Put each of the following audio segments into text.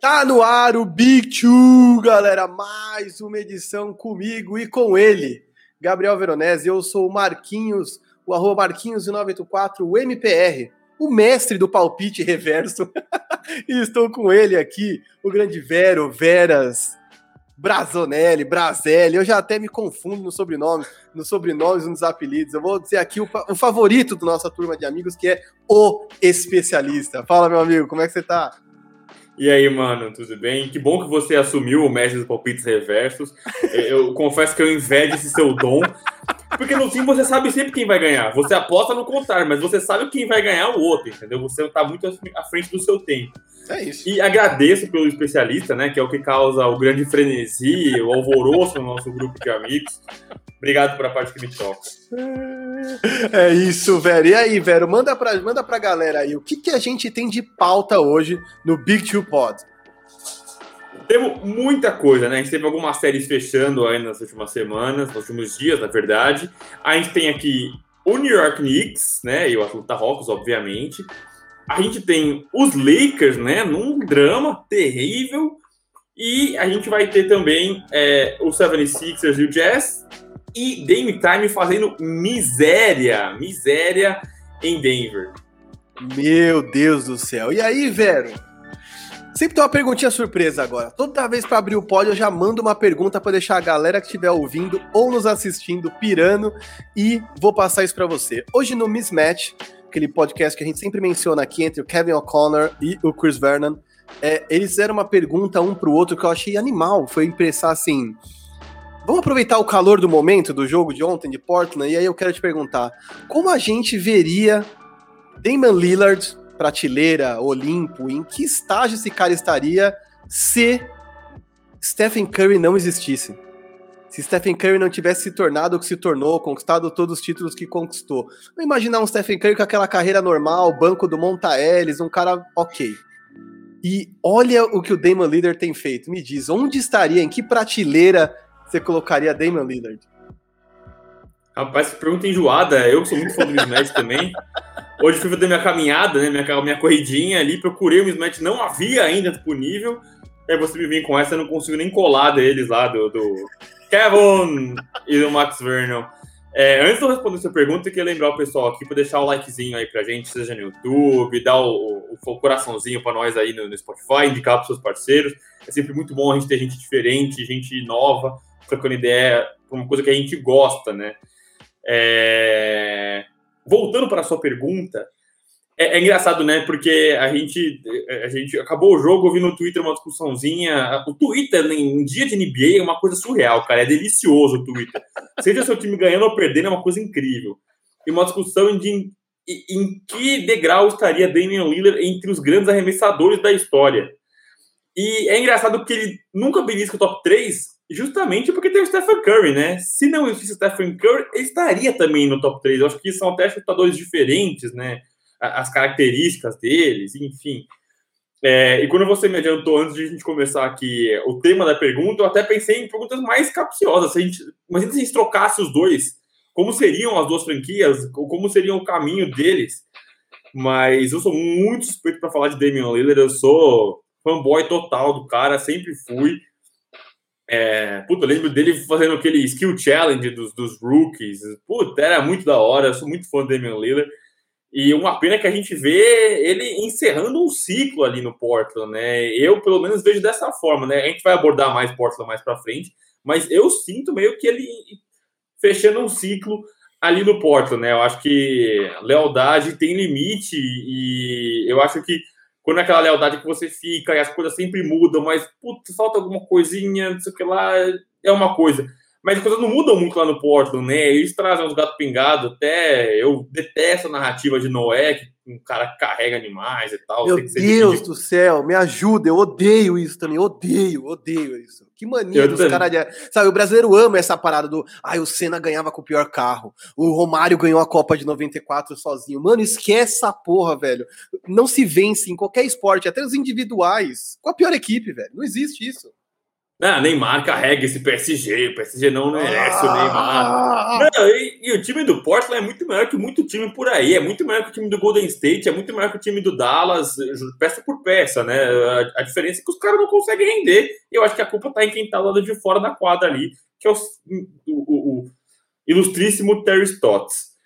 Tá no ar o Big Two, galera. Mais uma edição comigo e com ele, Gabriel Veronese. Eu sou o Marquinhos, o arroba Marquinhos984, o MPR, o mestre do palpite reverso. e estou com ele aqui, o grande Vero, Veras, Brazonelli, Brazelli. Eu já até me confundo no sobrenome, nos sobrenomes e nos apelidos. Eu vou dizer aqui o, o favorito da nossa turma de amigos, que é o especialista. Fala, meu amigo, como é que você tá? E aí, mano, tudo bem? Que bom que você assumiu o mestre dos palpites reversos. Eu confesso que eu invejo esse seu dom. Porque no fim você sabe sempre quem vai ganhar. Você aposta no contrário, mas você sabe quem vai ganhar o outro, entendeu? Você tá muito à frente do seu tempo. É isso. E agradeço pelo especialista, né? Que é o que causa o grande frenesi, o alvoroço no nosso grupo de amigos. Obrigado pela parte que me toca. É isso, velho. E aí, velho, manda pra, manda pra galera aí o que, que a gente tem de pauta hoje no Big Two Pod. Temos muita coisa, né? A gente teve algumas séries fechando aí nas últimas semanas, nos últimos dias, na verdade. A gente tem aqui o New York Knicks, né? E o Atlanta Hawks, obviamente. A gente tem os Lakers, né? Num drama terrível. E a gente vai ter também é, o 76ers e o Jazz e Dame Time fazendo miséria, miséria em Denver. Meu Deus do céu. E aí, Vero? Sempre tem uma perguntinha surpresa agora. Toda vez para abrir o pódio, eu já mando uma pergunta para deixar a galera que estiver ouvindo ou nos assistindo pirando e vou passar isso para você. Hoje no Mismatch, aquele podcast que a gente sempre menciona aqui entre o Kevin O'Connor e o Chris Vernon, é, eles fizeram uma pergunta um pro outro que eu achei animal. Foi impressar assim. Vamos aproveitar o calor do momento do jogo de ontem de Portland, e aí eu quero te perguntar: como a gente veria Damon Lillard, prateleira, Olimpo, em que estágio esse cara estaria se Stephen Curry não existisse? Se Stephen Curry não tivesse se tornado o que se tornou, conquistado todos os títulos que conquistou. Vamos imaginar um Stephen Curry com aquela carreira normal, banco do Monta Ellis, um cara ok. E olha o que o Damon Lillard tem feito. Me diz, onde estaria, em que prateleira você colocaria Damian Lillard? Rapaz, pergunta enjoada. Eu que sou muito fã do mismatch também. Hoje fui fazer minha caminhada, né? Minha, minha corridinha ali, procurei o mismatch, não havia ainda disponível. Aí você me vem com essa, eu não consigo nem colar deles lá, do, do Kevin e do Max Vernon. É, antes de eu responder essa pergunta, eu queria lembrar o pessoal aqui para deixar o likezinho aí pra gente, seja no YouTube, dar o, o, o coraçãozinho para nós aí no, no Spotify, indicar para seus parceiros. É sempre muito bom a gente ter gente diferente, gente nova, trocando ideia, uma coisa que a gente gosta, né? É... Voltando para a sua pergunta, é, é, engraçado, né? Porque a gente, a gente acabou o jogo ouvindo no Twitter uma discussãozinha. O Twitter, né, em dia de NBA, é uma coisa surreal, cara. É delicioso o Twitter. Seja seu time ganhando ou perdendo, é uma coisa incrível. E uma discussão de em, em que degrau estaria Damian Lillard entre os grandes arremessadores da história. E é engraçado porque ele nunca belisca o top 3 justamente porque tem o Stephen Curry, né? Se não existisse o Stephen Curry, ele estaria também no top 3. Eu acho que são até chutadores diferentes, né? As características deles, enfim. É, e quando você me adiantou antes de a gente começar aqui o tema da pergunta, eu até pensei em perguntas mais capciosas. Se a gente, imagina se a gente trocasse os dois, como seriam as duas franquias, como seria o caminho deles. Mas eu sou muito suspeito para falar de Damian Lillard, eu sou fanboy total do cara, sempre fui. É, puta, eu lembro dele fazendo aquele skill challenge dos, dos rookies. Puta, era muito da hora. Eu sou muito fã do Damian Lillard. E uma pena que a gente vê ele encerrando um ciclo ali no Portland, né? Eu, pelo menos, vejo dessa forma, né? A gente vai abordar mais Portland mais para frente, mas eu sinto meio que ele fechando um ciclo ali no Portland, né? Eu acho que lealdade tem limite e eu acho que quando é aquela lealdade que você fica e as coisas sempre mudam, mas putz, falta alguma coisinha, não sei o que lá, é uma coisa. Mas as coisas não mudam muito lá no Portland, né? Eles trazem uns gatos pingados, até eu detesto a narrativa de Noé, que um cara carrega animais e tal. Meu Deus do céu, me ajuda, eu odeio isso também, odeio, odeio isso. Que mania eu dos caras. De... Sabe, o brasileiro ama essa parada do. Ai, o Senna ganhava com o pior carro. O Romário ganhou a Copa de 94 sozinho. Mano, esquece essa porra, velho. Não se vence em qualquer esporte, até os individuais, com a pior equipe, velho. Não existe isso. Ah, Neymar carrega esse PSG, o PSG não merece o Neymar. Ah! Não, e, e, o time do Portland é muito maior que muito time por aí, é muito maior que o time do Golden State, é muito maior que o time do Dallas, peça por peça, né? A, a diferença é que os caras não conseguem render, e eu acho que a culpa tá em quem tá do lado de fora da quadra ali, que é o, o, o ilustríssimo Terry Stotts.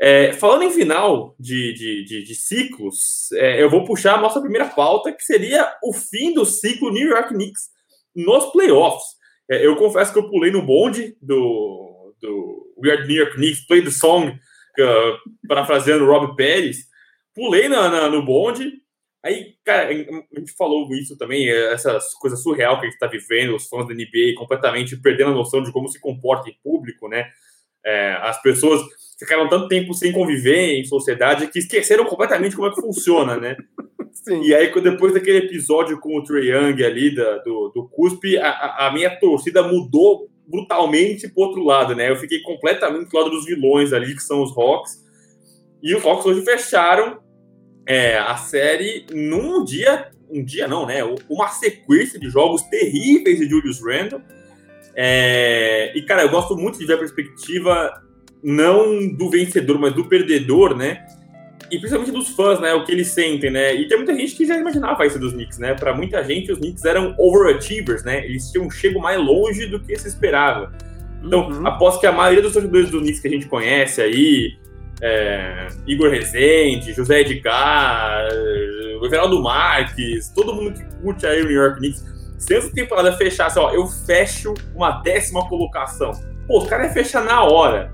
É, falando em final de, de, de, de ciclos, é, eu vou puxar a nossa primeira pauta, que seria o fim do ciclo New York Knicks nos playoffs. É, eu confesso que eu pulei no bonde do, do Weird New York Knicks, Play the Song, uh, parafraseando Rob Pérez. Pulei na, na, no bonde. Aí, cara, a gente falou isso também, é, essa coisa surreal que a gente está vivendo, os fãs da NBA completamente perdendo a noção de como se comporta em público, né? É, as pessoas ficaram tanto tempo sem conviver em sociedade que esqueceram completamente como é que funciona, né? Sim. E aí, depois daquele episódio com o Trey Young ali da, do, do Cuspe, a, a minha torcida mudou brutalmente pro outro lado, né? Eu fiquei completamente do lado dos vilões ali, que são os Hawks. E os Hawks hoje fecharam é, a série num dia, um dia não, né? Uma sequência de jogos terríveis de Julius Randle. É, e, cara, eu gosto muito de ver a perspectiva não do vencedor, mas do perdedor, né? E principalmente dos fãs, né? O que eles sentem, né? E tem muita gente que já imaginava isso dos Knicks, né? Para muita gente, os Knicks eram overachievers, né? Eles tinham chego mais longe do que se esperava. Então, uhum. após que a maioria dos torcedores do Knicks que a gente conhece aí, é, Igor Rezende, José Edgar, o Everaldo Marques, todo mundo que curte aí o New York Knicks, se essa temporada fechasse, ó, eu fecho uma décima colocação. Pô, os caras fechar na hora.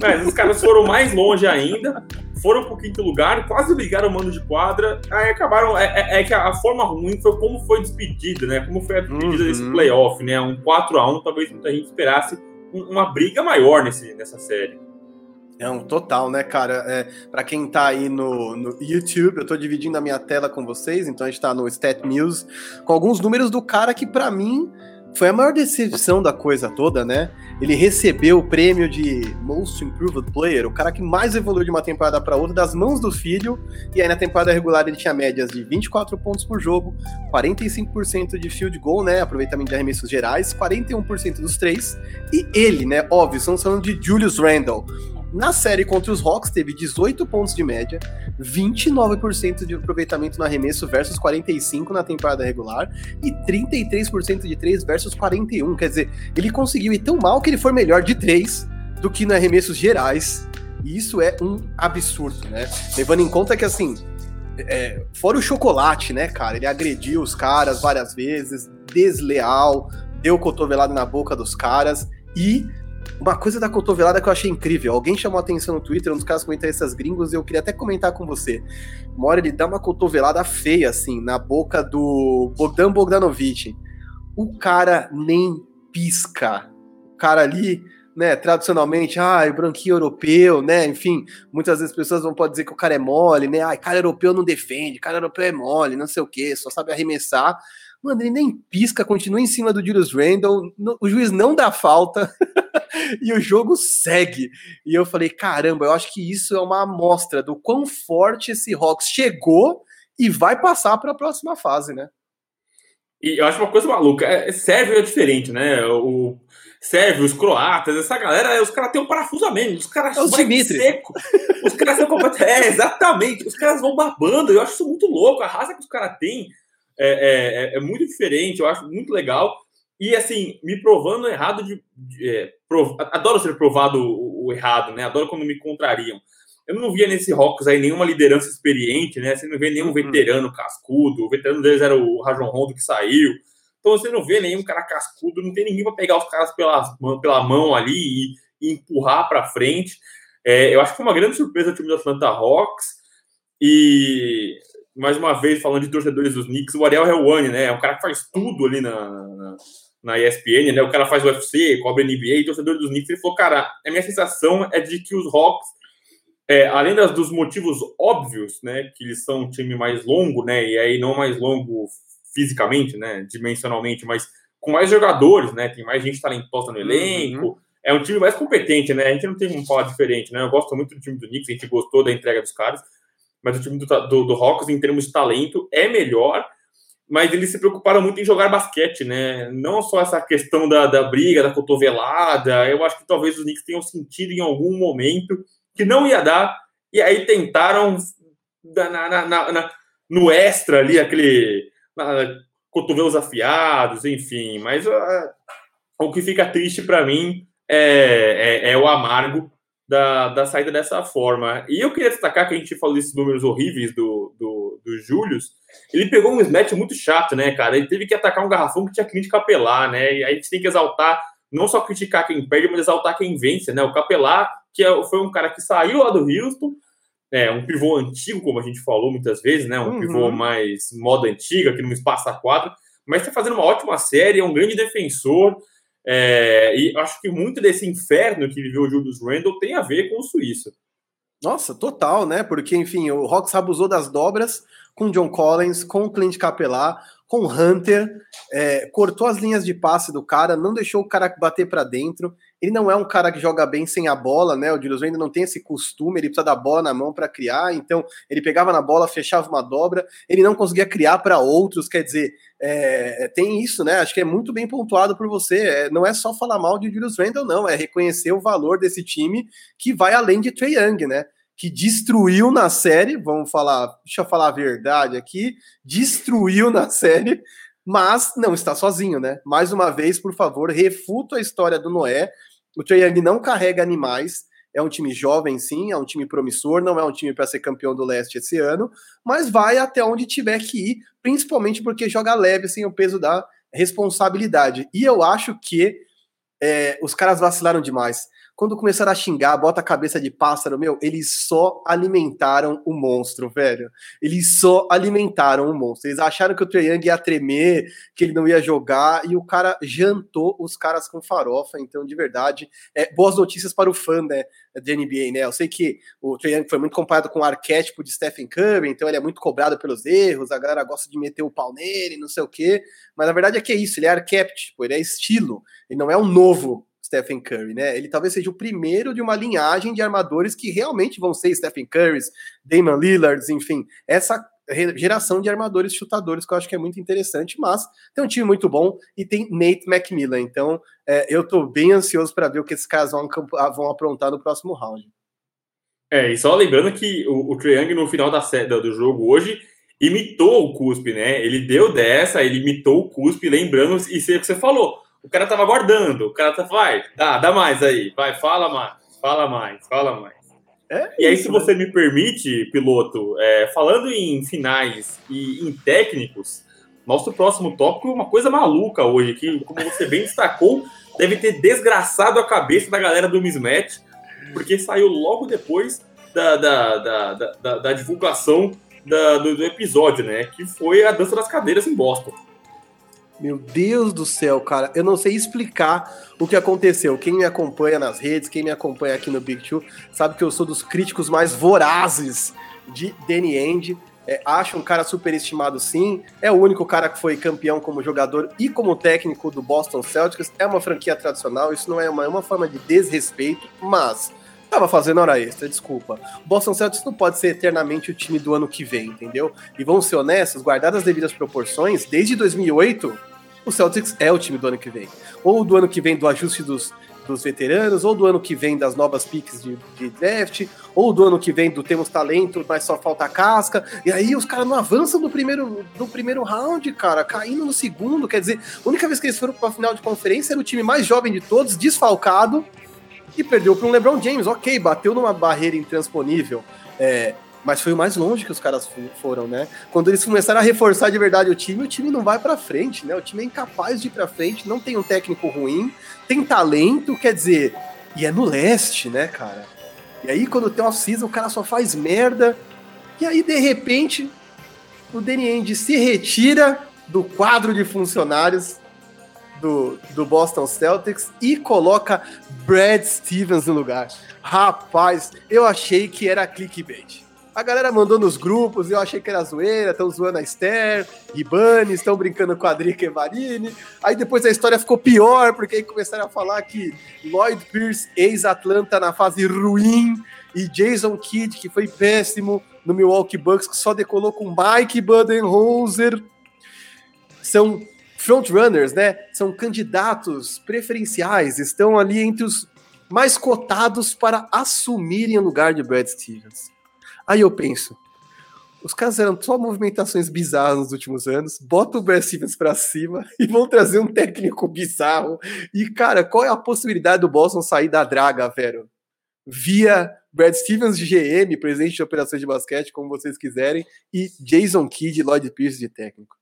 Mas os caras foram mais longe ainda, foram pro quinto lugar, quase ligaram o mano de quadra, aí acabaram. É, é, é, que a forma ruim foi como foi despedida, né? Como foi a despedida uhum. desse playoff, né? Um 4x1, talvez muita gente esperasse uma briga maior nesse, nessa série. É um total, né, cara? É, para quem tá aí no, no, YouTube, eu tô dividindo a minha tela com vocês, então a gente tá no Stat News, com alguns números do cara que, para mim, foi a maior decepção da coisa toda, né? Ele recebeu o prêmio de Most Improved Player, o cara que mais evoluiu de uma temporada para outra, das mãos do filho. E aí na temporada regular ele tinha médias de 24 pontos por jogo, 45% de field goal, né? Aproveitamento de arremessos gerais, 41% dos três. E ele, né? Óbvio, estamos falando de Julius Randle na série contra os Hawks, teve 18 pontos de média, 29% de aproveitamento no arremesso versus 45% na temporada regular e 33% de 3 versus 41%. Quer dizer, ele conseguiu ir tão mal que ele foi melhor de 3 do que no arremessos gerais. E isso é um absurdo, né? Levando em conta que, assim, é, fora o chocolate, né, cara? Ele agrediu os caras várias vezes, desleal, deu cotovelada na boca dos caras e uma coisa da cotovelada que eu achei incrível. Alguém chamou atenção no Twitter, um dos caras comentaristas gringos, e eu queria até comentar com você. Uma hora ele dá uma cotovelada feia, assim, na boca do Bogdan Bogdanovic. O cara nem pisca. O cara ali, né, tradicionalmente, ah, o branquinho europeu, né, enfim, muitas vezes as pessoas vão poder dizer que o cara é mole, né, ah, cara europeu não defende, cara europeu é mole, não sei o que, só sabe arremessar. Mano, ele nem pisca, continua em cima do Julius Randle, o juiz não dá falta e o jogo segue. E eu falei, caramba, eu acho que isso é uma amostra do quão forte esse Hawks chegou e vai passar para a próxima fase, né? E eu acho uma coisa maluca, é, Sérvio é diferente, né? O Sérvio, os croatas, essa galera, os caras têm um parafusamento, os caras é vão seco. Os caras são completamente. É, exatamente, os caras vão babando. Eu acho isso muito louco. A raça que os caras têm é, é, é, é, muito diferente, eu acho muito legal. E assim, me provando errado de. de é, prov... Adoro ser provado o, o, errado, né? Adoro quando me contrariam. Eu não via nesse Rocks aí nenhuma liderança experiente, né? Você não vê nenhum uhum. veterano cascudo. O veterano deles era o Rajon Rondo que saiu. Então você não vê nenhum cara cascudo, não tem ninguém para pegar os caras pela, pela mão ali e, e empurrar para frente. É, eu acho que foi uma grande surpresa o time do Atlanta Hawks. E mais uma vez, falando de torcedores dos Knicks, o Ariel Helwani, né? É um cara que faz tudo ali na, na, na ESPN, né? O cara faz UFC, cobre NBA, e torcedor dos Knicks, ele falou, cara, a minha sensação é de que os Hawks, é, além das, dos motivos óbvios, né? Que eles são um time mais longo, né? E aí não mais longo fisicamente, né? Dimensionalmente, mas com mais jogadores, né? Tem mais gente talentosa no elenco. Uhum. É um time mais competente, né? A gente não tem um falar diferente, né? Eu gosto muito do time do Knicks, a gente gostou da entrega dos caras mas o time do, do, do Hawks, em termos de talento, é melhor. mas eles se preocuparam muito em jogar basquete, né? Não só essa questão da, da briga, da cotovelada. Eu acho que talvez os Knicks tenham sentido em algum momento que não ia dar, e aí tentaram na, na, na, no extra ali, aquele cotovelos afiados, enfim. Mas uh, o que fica triste para mim é, é, é, o amargo da, da saída dessa forma. E eu queria destacar que a gente falou desses números horríveis do, do, do Július. Ele pegou um smash muito chato, né, cara? Ele teve que atacar um garrafão que tinha que capelar, né? E aí a gente tem que exaltar, não só criticar quem perde, mas exaltar quem vence, né? O capelar, que é, foi um cara que saiu lá do Houston, é, um pivô antigo, como a gente falou muitas vezes, né? Um uhum. pivô mais moda antiga, que não espaça quadra, mas está fazendo uma ótima série, é um grande defensor. É, e acho que muito desse inferno que viveu o Julius Randle tem a ver com o suíço. Nossa, total, né? Porque, enfim, o Hawks abusou das dobras com John Collins, com o Clint Capela, com Hunter, é, cortou as linhas de passe do cara, não deixou o cara bater para dentro. Ele não é um cara que joga bem sem a bola, né? O Julius ainda não tem esse costume, ele precisa da bola na mão para criar. Então, ele pegava na bola, fechava uma dobra, ele não conseguia criar para outros. Quer dizer, é, tem isso, né? Acho que é muito bem pontuado por você. É, não é só falar mal de Julius Randle, não, é reconhecer o valor desse time que vai além de Trey Young, né? que destruiu na série, vamos falar, deixa eu falar a verdade aqui, destruiu na série, mas não está sozinho, né? Mais uma vez, por favor, refuta a história do Noé. O Trae Young não carrega animais, é um time jovem, sim, é um time promissor, não é um time para ser campeão do leste esse ano, mas vai até onde tiver que ir, principalmente porque joga leve sem o peso da responsabilidade. E eu acho que é, os caras vacilaram demais. Quando começaram a xingar, bota a cabeça de pássaro, meu, eles só alimentaram o monstro, velho. Eles só alimentaram o monstro. Eles acharam que o Trae Young ia tremer, que ele não ia jogar, e o cara jantou os caras com farofa. Então, de verdade, é, boas notícias para o fã né, da NBA, né? Eu sei que o Trae Young foi muito comparado com o arquétipo de Stephen Curry, então ele é muito cobrado pelos erros, a galera gosta de meter o pau nele, não sei o quê. Mas a verdade é que é isso, ele é arquétipo, ele é estilo, ele não é um novo Stephen Curry, né? Ele talvez seja o primeiro de uma linhagem de armadores que realmente vão ser Stephen Currys, Damon Lillards, enfim, essa geração de armadores chutadores que eu acho que é muito interessante, mas tem um time muito bom e tem Nate McMillan, então é, eu tô bem ansioso para ver o que esses caras vão, vão aprontar no próximo round. É, e só lembrando que o, o Triang no final da, do jogo hoje imitou o Cuspe, né? Ele deu dessa, ele imitou o Cuspe, lembrando, e sei o que você falou, o cara tava guardando, o cara tá, vai, dá, dá mais aí, vai, fala mais, fala mais, fala mais. É e aí, se né? você me permite, piloto, é, falando em finais e em técnicos, nosso próximo tópico é uma coisa maluca hoje, que, como você bem destacou, deve ter desgraçado a cabeça da galera do Mismatch, porque saiu logo depois da, da, da, da, da divulgação do, do, episódio, né? Que foi a dança das cadeiras em Boston. Meu Deus do céu, cara, eu não sei explicar o que aconteceu. Quem me acompanha nas redes, quem me acompanha aqui no Big Two, sabe que eu sou dos críticos mais vorazes de Danny End. É, acho um cara superestimado sim. É o único cara que foi campeão como jogador e como técnico do Boston Celtics. É uma franquia tradicional, isso não é uma, é uma forma de desrespeito, mas tava fazendo hora extra, desculpa. Boston Celtics não pode ser eternamente o time do ano que vem, entendeu? E vamos ser honestos, guardadas as devidas proporções, desde 2008 o Celtics é o time do ano que vem. Ou do ano que vem do ajuste dos, dos veteranos, ou do ano que vem das novas picks de, de, draft, ou do ano que vem do temos talento, mas só falta casca. E aí os caras não avançam no primeiro, no primeiro round, cara, caindo no segundo. Quer dizer, a única vez que eles foram para a final de conferência era o time mais jovem de todos, desfalcado, e perdeu para um LeBron James. Ok, bateu numa barreira intransponível. É, mas foi o mais longe que os caras foram, né? Quando eles começaram a reforçar de verdade o time, o time não vai para frente, né? O time é incapaz de ir para frente, não tem um técnico ruim, tem talento, quer dizer, e é no leste, né, cara? E aí quando tem off-season, o cara só faz merda. E aí de repente, o Danny se retira do quadro de funcionários do, do Boston Celtics e coloca Brad Stevens no lugar. Rapaz, eu achei que era clickbait. A galera mandou nos grupos, eu achei que era zoeira, estão zoando a Esther, Ribani, estão brincando com a Drica Evarini. Aí depois a história ficou pior, porque aí começaram a falar que Lloyd Pierce, ex-Atlanta na fase ruim, e Jason Kidd, que foi péssimo no Milwaukee Bucks, que só decolou com Mike Budenholzer. são frontrunners, né? São candidatos preferenciais, estão ali entre os mais cotados para assumirem o lugar de Brad Stevens. Aí eu penso, os caras eram só movimentações bizarras nos últimos anos, bota o Brad Stevens para cima e vão trazer um técnico bizarro. E, cara, qual é a possibilidade do Boston sair da draga, velho? Via Brad Stevens GM, presidente de operações de basquete, como vocês quiserem, e Jason Kidd e Lloyd Pierce de técnico.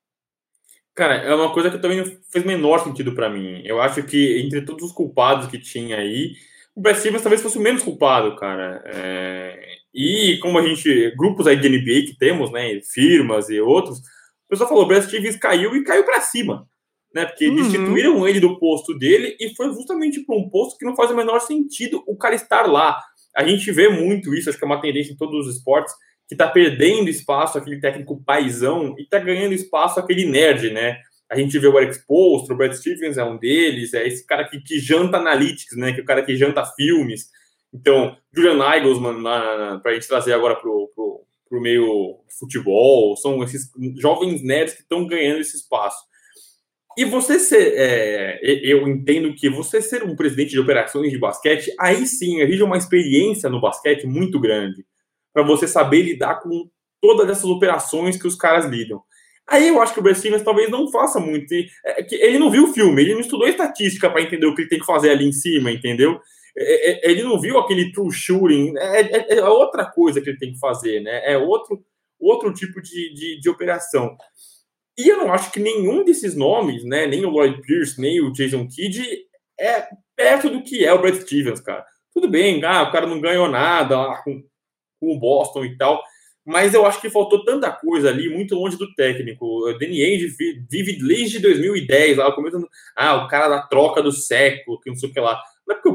Cara, é uma coisa que também não fez menor sentido para mim. Eu acho que entre todos os culpados que tinha aí, o Brad Stevens talvez fosse o menos culpado, cara. É... E como a gente, grupos aí de NBA que temos, né, firmas e outros, o pessoal falou, o Brad Stevens caiu e caiu para cima, né, porque uhum. destituíram ele do posto dele e foi justamente para um posto que não faz o menor sentido o cara estar lá. A gente vê muito isso, acho que é uma tendência em todos os esportes, que está perdendo espaço aquele técnico paisão e está ganhando espaço aquele nerd, né? A gente vê o Eric Spoelstra, o Brad Stevens é um deles, é esse cara que, que janta analytics, né? Que é o cara que janta filmes. Então, Julian Nagelsmann, para a gente trazer agora para o meio futebol, são esses jovens nerds que estão ganhando esse espaço. E você ser, é, eu entendo que você ser um presidente de operações de basquete, aí sim exige uma experiência no basquete muito grande, para você saber lidar com todas essas operações que os caras lidam. Aí eu acho que o Brad Stevens talvez não faça muito. É, ele não viu o filme, ele não estudou estatística para entender o que ele tem que fazer ali em cima, entendeu? É, é, ele não viu aquele true shooting, é, é, é, outra coisa que ele tem que fazer, né? É outro, outro tipo de, de, de, operação. E eu não acho que nenhum desses nomes, né? Nem o Lloyd Pierce, nem o Jason Kidd, é perto do que é o Brad Stevens, cara. Tudo bem, ah, o cara não ganhou nada com, com o Boston e tal, mas eu acho que faltou tanta coisa ali, muito longe do técnico. Danny Ainge vive desde 2010, lá começando, ah, o cara da troca do século, que não sei o que lá.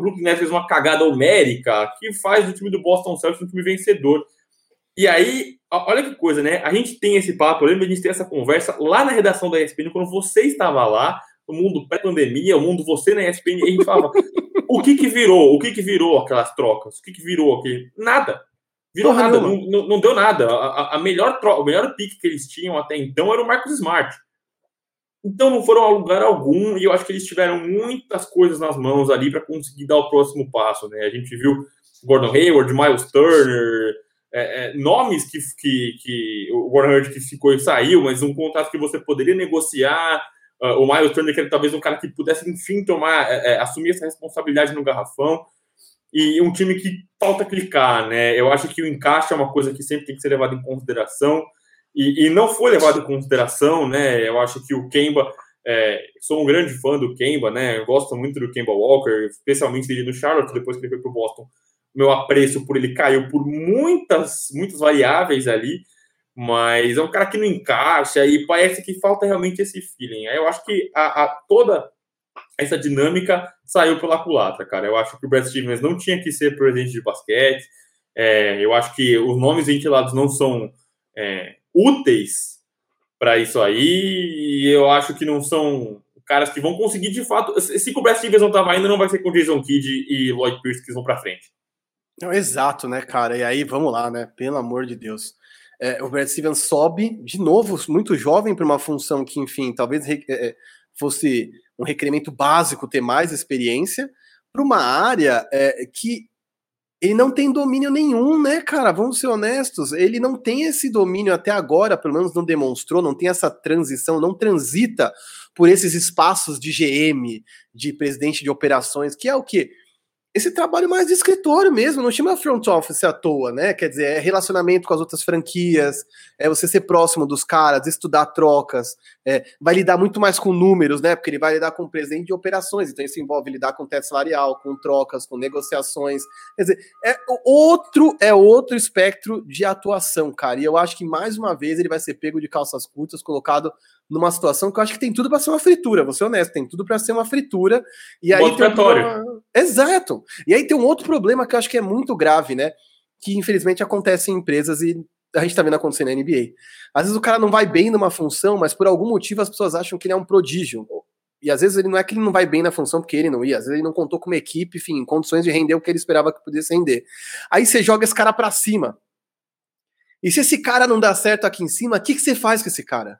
Brooklyn Nets fez uma cagada homérica que faz o time do Boston Celtics um time vencedor. E aí, olha que coisa, né? A gente tem esse papo, eu lembro de a gente ter essa conversa lá na redação da ESPN, quando você estava lá, o mundo pré-pandemia, o mundo você na ESPN, e a gente falava, o que que virou? O que que virou aquelas trocas? O que que virou aquele... Nada. Virou Porra, nada, não, não, não, deu nada. A, a melhor tro... o melhor pique que eles tinham até então era o Marcos Smart. Então não foram a lugar algum e eu acho que eles tiveram muitas coisas nas mãos ali para conseguir dar o próximo passo. Né? A gente viu Gordon Hayward, Miles Turner, é, é, nomes que, que, que o Gordon Hayward que ficou e saiu, mas um contrato que você poderia negociar. Uh, o Miles Turner, que era talvez um cara que pudesse, enfim, tomar, é, é, assumir essa responsabilidade no garrafão. E um time que falta clicar, né? Eu acho que o encaixe é uma coisa que sempre tem que ser levado em consideração e, e, não foi levado em consideração, né? Eu acho que o Kemba, é, sou um grande fã do Kemba, né? Eu gosto muito do Kemba Walker, especialmente dele no Charlotte, depois que ele foi para o Boston. Meu apreço por ele caiu por muitas, muitas variáveis ali, mas é um cara que não encaixa e parece que falta realmente esse feeling. Eu acho que a, a toda essa dinâmica saiu pela culatra, cara. Eu acho que o Brad Stevens não tinha que ser presidente de basquete. É, eu acho que os nomes ventilados não são é, úteis para isso aí, e eu acho que não são caras que vão conseguir de fato. Se o Brad Stevens não tava indo, não vai ser com Jason Kidd e Lloyd Pierce que vão para frente. Não, exato, né, cara? E aí, vamos lá, né? Pelo amor de Deus. É, o Brad Stevens sobe, de novo, muito jovem para uma função que, enfim, talvez é, é, fosse um requerimento básico ter mais experiência, para uma área é, que ele não tem domínio nenhum, né, cara? Vamos ser honestos. Ele não tem esse domínio até agora, pelo menos não demonstrou, não tem essa transição, não transita por esses espaços de GM, de presidente de operações, que é o que esse trabalho mais de escritório mesmo, não chama front office à toa, né? Quer dizer, é relacionamento com as outras franquias, é você ser próximo dos caras, estudar trocas, é, vai lidar muito mais com números, né? Porque ele vai lidar com o de operações, então isso envolve lidar com teto salarial, com trocas, com negociações. Quer dizer, é outro, é outro espectro de atuação, cara. E eu acho que mais uma vez ele vai ser pego de calças curtas, colocado numa situação que eu acho que tem tudo para ser uma fritura, vou ser honesto, tem tudo para ser uma fritura. E aí tem uma... Exato. E aí tem um outro problema que eu acho que é muito grave, né? Que infelizmente acontece em empresas e a gente tá vendo acontecer na NBA. Às vezes o cara não vai bem numa função, mas por algum motivo as pessoas acham que ele é um prodígio. E às vezes ele não é que ele não vai bem na função porque ele não ia, às vezes ele não contou com uma equipe, enfim, em condições de render o que ele esperava que pudesse render. Aí você joga esse cara para cima. E se esse cara não dá certo aqui em cima, o que, que você faz com esse cara?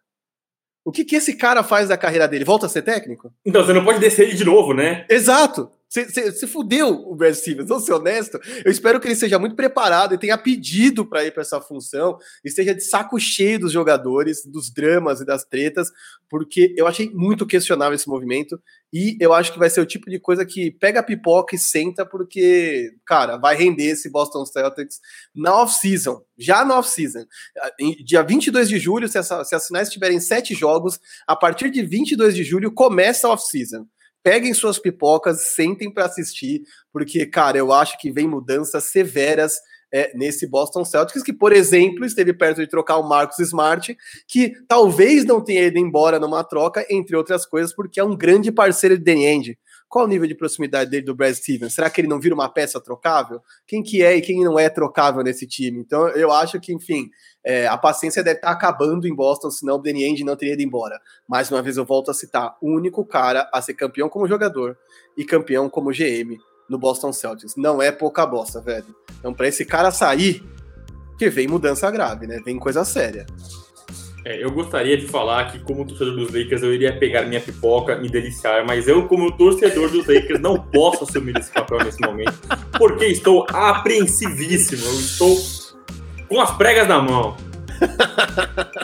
O que, que esse cara faz da carreira dele? Volta a ser técnico? Então, você não pode descer ele de novo, né? Exato. Você fudeu o Brad Stevens, vou ser honesto. Eu espero que ele seja muito preparado e tenha pedido para ir para essa função esteja de saco cheio dos jogadores, dos dramas e das tretas, porque eu achei muito questionável esse movimento e eu acho que vai ser o tipo de coisa que pega a pipoca e senta, porque, cara, vai render esse Boston Celtics na off-season, já na off-season. Dia 22 de julho, se, essa, se as finais tiverem sete jogos, a partir de 22 de julho começa a off-season peguem suas pipocas, sentem para assistir, porque, cara, eu acho que vem mudanças severas é, nesse Boston Celtics, que, por exemplo, esteve perto de trocar o Marcos Smart, que talvez não tenha ido embora numa troca, entre outras coisas, porque é um grande parceiro de Danny End. Qual o nível de proximidade dele do Brad Stevens? Será que ele não vira uma peça trocável? Quem que é e quem não é trocável nesse time? Então, eu acho que, enfim, é, a paciência deve estar acabando em Boston, senão o Danny Ainge não teria ido embora. Mais uma vez, eu volto a citar, o único cara a ser campeão como jogador e campeão como GM no Boston Celtics. Não é pouca bosta, velho. Então, para esse cara sair, que vem mudança grave, né? Vem coisa séria. É, eu gostaria de falar que, como torcedor dos Lakers, eu iria pegar minha pipoca, me deliciar, mas eu, como torcedor dos Lakers, não posso assumir esse papel nesse momento, porque estou apreensivíssimo, eu estou com as pregas na mão.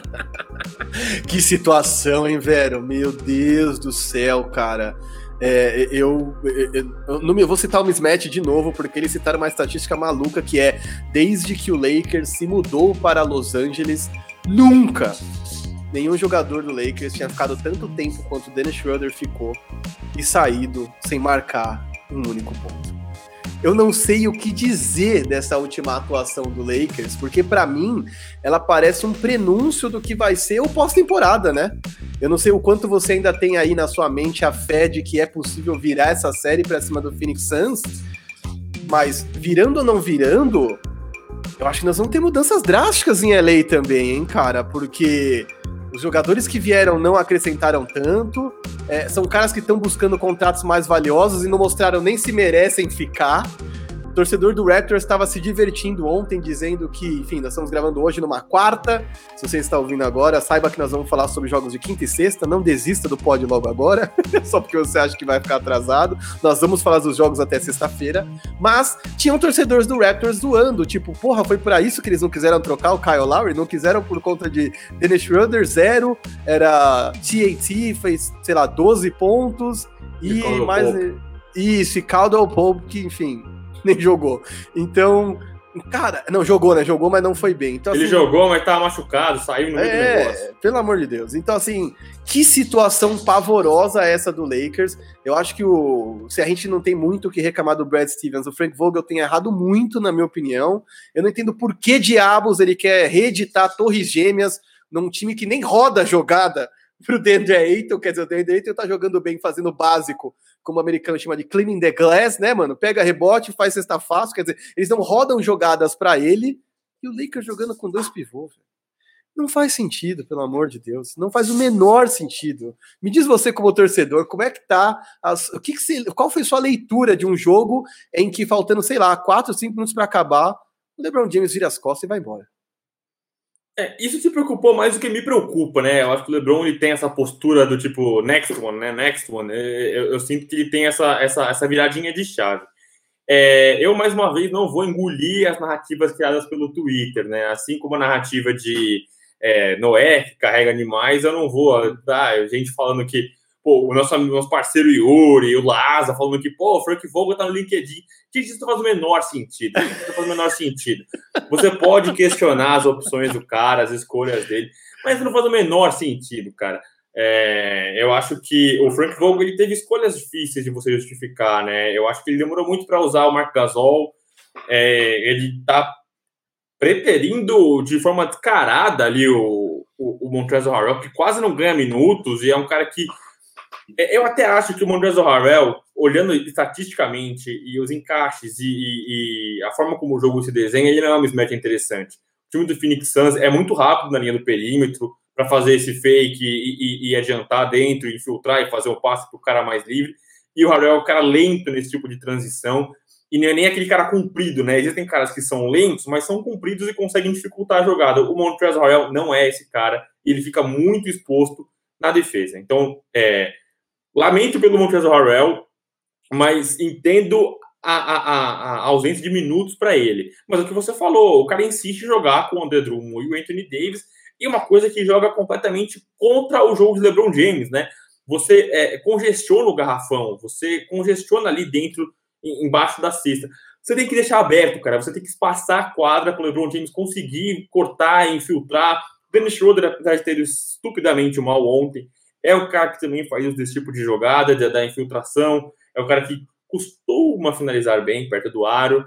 que situação, hein, velho? Meu Deus do céu, cara. É, eu, eu, eu, não me vou citar o mismatch de novo, porque eles citaram uma estatística maluca que é desde que o Lakers se mudou para Los Angeles, Nunca nenhum jogador do Lakers tinha ficado tanto tempo quanto o Dennis Schroeder ficou e saído sem marcar um único ponto. Eu não sei o que dizer dessa última atuação do Lakers, porque para mim ela parece um prenúncio do que vai ser o pós-temporada, né? Eu não sei o quanto você ainda tem aí na sua mente a fé de que é possível virar essa série para cima do Phoenix Suns, mas virando ou não virando, eu acho que nós vamos ter mudanças drásticas em LA também, hein, cara? Porque os jogadores que vieram não acrescentaram tanto. É, são caras que estão buscando contratos mais valiosos e não mostraram nem se merecem ficar. O torcedor do Raptors estava se divertindo ontem, dizendo que, enfim, nós estamos gravando hoje numa quarta. Se você está ouvindo agora, saiba que nós vamos falar sobre jogos de quinta e sexta. Não desista do pod logo agora, só porque você acha que vai ficar atrasado. Nós vamos falar dos jogos até sexta-feira. Mas tinham torcedores do Raptors zoando, tipo, porra, foi para isso que eles não quiseram trocar o Kyle Lowry? Não quiseram por conta de Dennis Schroeder, zero. Era TAT, fez, sei lá, 12 pontos. E, e mais. Isso, e Caldwell Pope, que, enfim, nem jogou. Então, cara, não jogou, né? Jogou, mas não foi bem. Então, Ele assim, jogou, mas tava machucado, saiu no meio é, do negócio. Pelo amor de Deus. Então, assim, que situação pavorosa essa do Lakers. Eu acho que o. Se a gente não tem muito o que reclamar do Brad Stevens, o Frank Vogel tem errado muito, na minha opinião. Eu não entendo por que diabos ele quer reeditar Torres Gêmeas num time que nem roda a jogada pro Deandre Ayton, quer dizer, o Deandre Ayton tá jogando bem, fazendo o básico, como o americano chama de cleaning the glass, né, mano? Pega rebote, faz cesta fácil, quer dizer, eles não rodam jogadas para ele, e o Lakers jogando com dois pivôs, Não faz sentido, pelo amor de Deus. Não faz o menor sentido. Me diz você, como torcedor, como é que tá. As, o que, que você, qual foi sua leitura de um jogo em que, faltando, sei lá, 4, 5 minutos para acabar, o LeBron James vira as costas e vai embora? É, isso te preocupou mais do que me preocupa, né? Eu acho que o LeBron ele tem essa postura do tipo next one, né? Next one. Eu, eu sinto que ele tem essa, essa, essa viradinha de chave. É, eu, mais uma vez, não vou engolir as narrativas criadas pelo Twitter, né? Assim como a narrativa de é, Noé, que carrega animais, eu não vou. Tá, gente falando que pô, o nosso, nosso parceiro Yuri, o Laza, falando que, pô, o Frank Vogel tá no LinkedIn. Que isso não faz o menor sentido. Isso não faz o menor sentido. Você pode questionar as opções do cara, as escolhas dele, mas não faz o menor sentido, cara. É, eu acho que o Frank Vogel ele teve escolhas difíceis de você justificar, né? Eu acho que ele demorou muito para usar o Mark Gasol. É, ele tá preterindo de forma descarada ali o, o, o Montrezl Harrell, que quase não ganha minutos e é um cara que eu até acho que o Montrezl Harrell, olhando estatisticamente e os encaixes e, e, e, a forma como o jogo se desenha, ele não é um mismatch interessante. O time do Phoenix Suns é muito rápido na linha do perímetro para fazer esse fake e, e, adiantar dentro, infiltrar e fazer o um passe para o cara mais livre. E o Harrell é o cara lento nesse tipo de transição e não é nem aquele cara comprido, né? Existem caras que são lentos, mas são compridos e conseguem dificultar a jogada. O Montrezl Harrell não é esse cara, ele fica muito exposto na defesa. Então, é, lamento pelo Montrezl Harrell, mas entendo a, a, a, ausência de minutos para ele. Mas é o que você falou, o cara insiste em jogar com o André Drummond e o Anthony Davis, e uma coisa que joga completamente contra o jogo de LeBron James, né? Você é, congestiona o garrafão, você congestiona ali dentro, embaixo da cesta. Você tem que deixar aberto, cara. Você tem que espaçar a quadra para o LeBron James conseguir cortar, infiltrar. Dennis Schroeder, apesar de ter estupidamente mal ontem, é o cara que também faz esse tipo de jogada, de, da infiltração. É o cara que costuma finalizar bem perto do aro.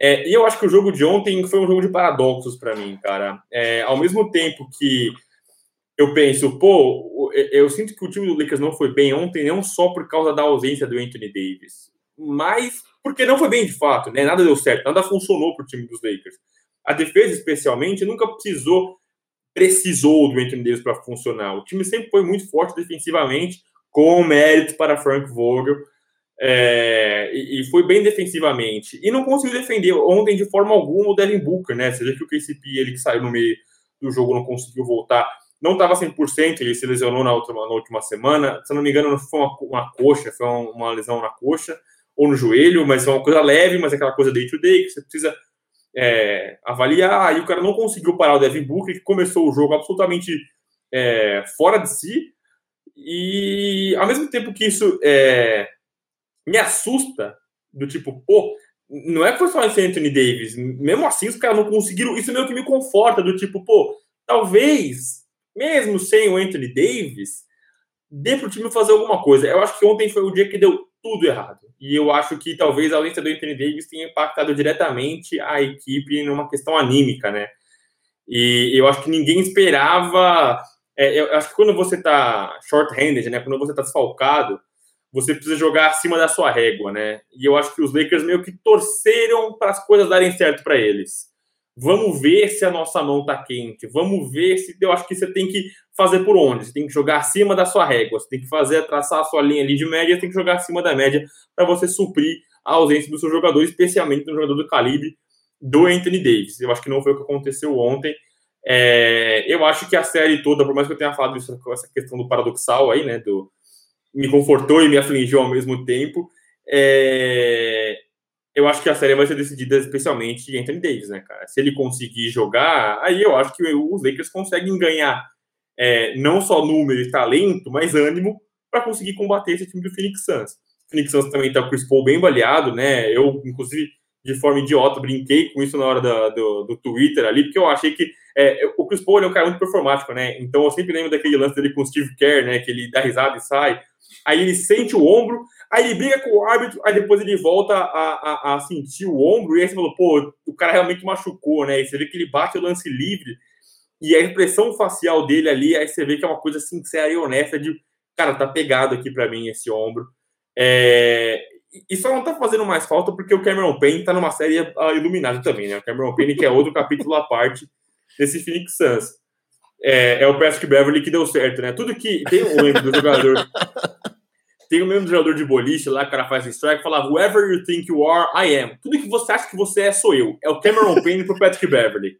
É, e eu acho que o jogo de ontem foi um jogo de paradoxos para mim, cara. É, ao mesmo tempo que eu penso, pô, eu sinto que o time do Lakers não foi bem ontem, não só por causa da ausência do Anthony Davis, mas porque não foi bem de fato, né? Nada deu certo, nada funcionou para o time dos Lakers. A defesa, especialmente, nunca precisou, precisou do Anthony Davis para funcionar. O time sempre foi muito forte defensivamente, com mérito para Frank Vogel. É, e, e, foi bem defensivamente. E não conseguiu defender ontem de forma alguma o Devin Booker, né? Vê que o KCP, ele que saiu no meio do jogo, não conseguiu voltar. Não estava 100%, ele se lesionou na, última na última semana. Se não me engano, foi uma, uma coxa, foi uma, uma, lesão na coxa ou no joelho, mas é uma coisa leve, mas é aquela coisa day to day que você precisa é, avaliar. E o cara não conseguiu parar o Devin Booker, que começou o jogo absolutamente é, fora de si. E ao mesmo tempo que isso é, me assusta, do tipo, pô, não é que foi só esse Anthony Davis, mesmo assim os caras não conseguiram, isso meio que me conforta, do tipo, pô, talvez, mesmo sem o Anthony Davis, dê pro time fazer alguma coisa. Eu acho que ontem foi o dia que deu tudo errado. E eu acho que talvez a ausência do Anthony Davis tenha impactado diretamente a equipe numa questão anímica, né? E eu acho que ninguém esperava. É, eu acho que quando você tá short-handed, né? Quando você tá desfalcado, você precisa jogar acima da sua régua, né? E eu acho que os Lakers meio que torceram para as coisas darem certo para eles. Vamos ver se a nossa mão tá quente. Vamos ver se eu acho que você tem que fazer por onde. Você tem que jogar acima da sua régua. Você tem que fazer traçar a sua linha ali de média. Você tem que jogar acima da média para você suprir a ausência do seu jogador, especialmente do jogador do calibre do Anthony Davis. Eu acho que não foi o que aconteceu ontem. É, eu acho que a série toda, por mais que eu tenha falado isso, essa questão do paradoxal aí, né, do, me confortou e me afligiu ao mesmo tempo. É... Eu acho que a série vai ser decidida especialmente de Anthony Davis, né, cara? Se ele conseguir jogar, aí eu acho que os Lakers conseguem ganhar é, não só número e talento, mas ânimo para conseguir combater esse time do Phoenix Suns. O Phoenix Suns também tá com o Chris Paul bem baleado, né? Eu, inclusive, de forma idiota, brinquei com isso na hora do, do Twitter ali, porque eu achei que é, o Chris Paul é um cara muito performático, né? Então eu sempre lembro daquele lance dele com o Steve Kerr, né? Que ele dá risada e sai aí ele sente o ombro, aí ele briga com o árbitro, aí depois ele volta a, a, a sentir o ombro, e aí você falou, pô, o cara realmente machucou, né? E você vê que ele bate o lance livre, e a expressão facial dele ali, aí você vê que é uma coisa sincera e honesta de, cara, tá pegado aqui para mim esse ombro. É... E só não tá fazendo mais falta porque o Cameron Payne tá numa série iluminada também, né? O Cameron Payne que é outro capítulo à parte desse Phoenix Suns. É, é o Patrick Beverly que deu certo, né? Tudo que tem o lembro do jogador tem o mesmo jogador de boliche lá, que o cara faz strike, fala Whoever you think you are, I am. Tudo que você acha que você é, sou eu. É o Cameron Payne pro Patrick Beverly.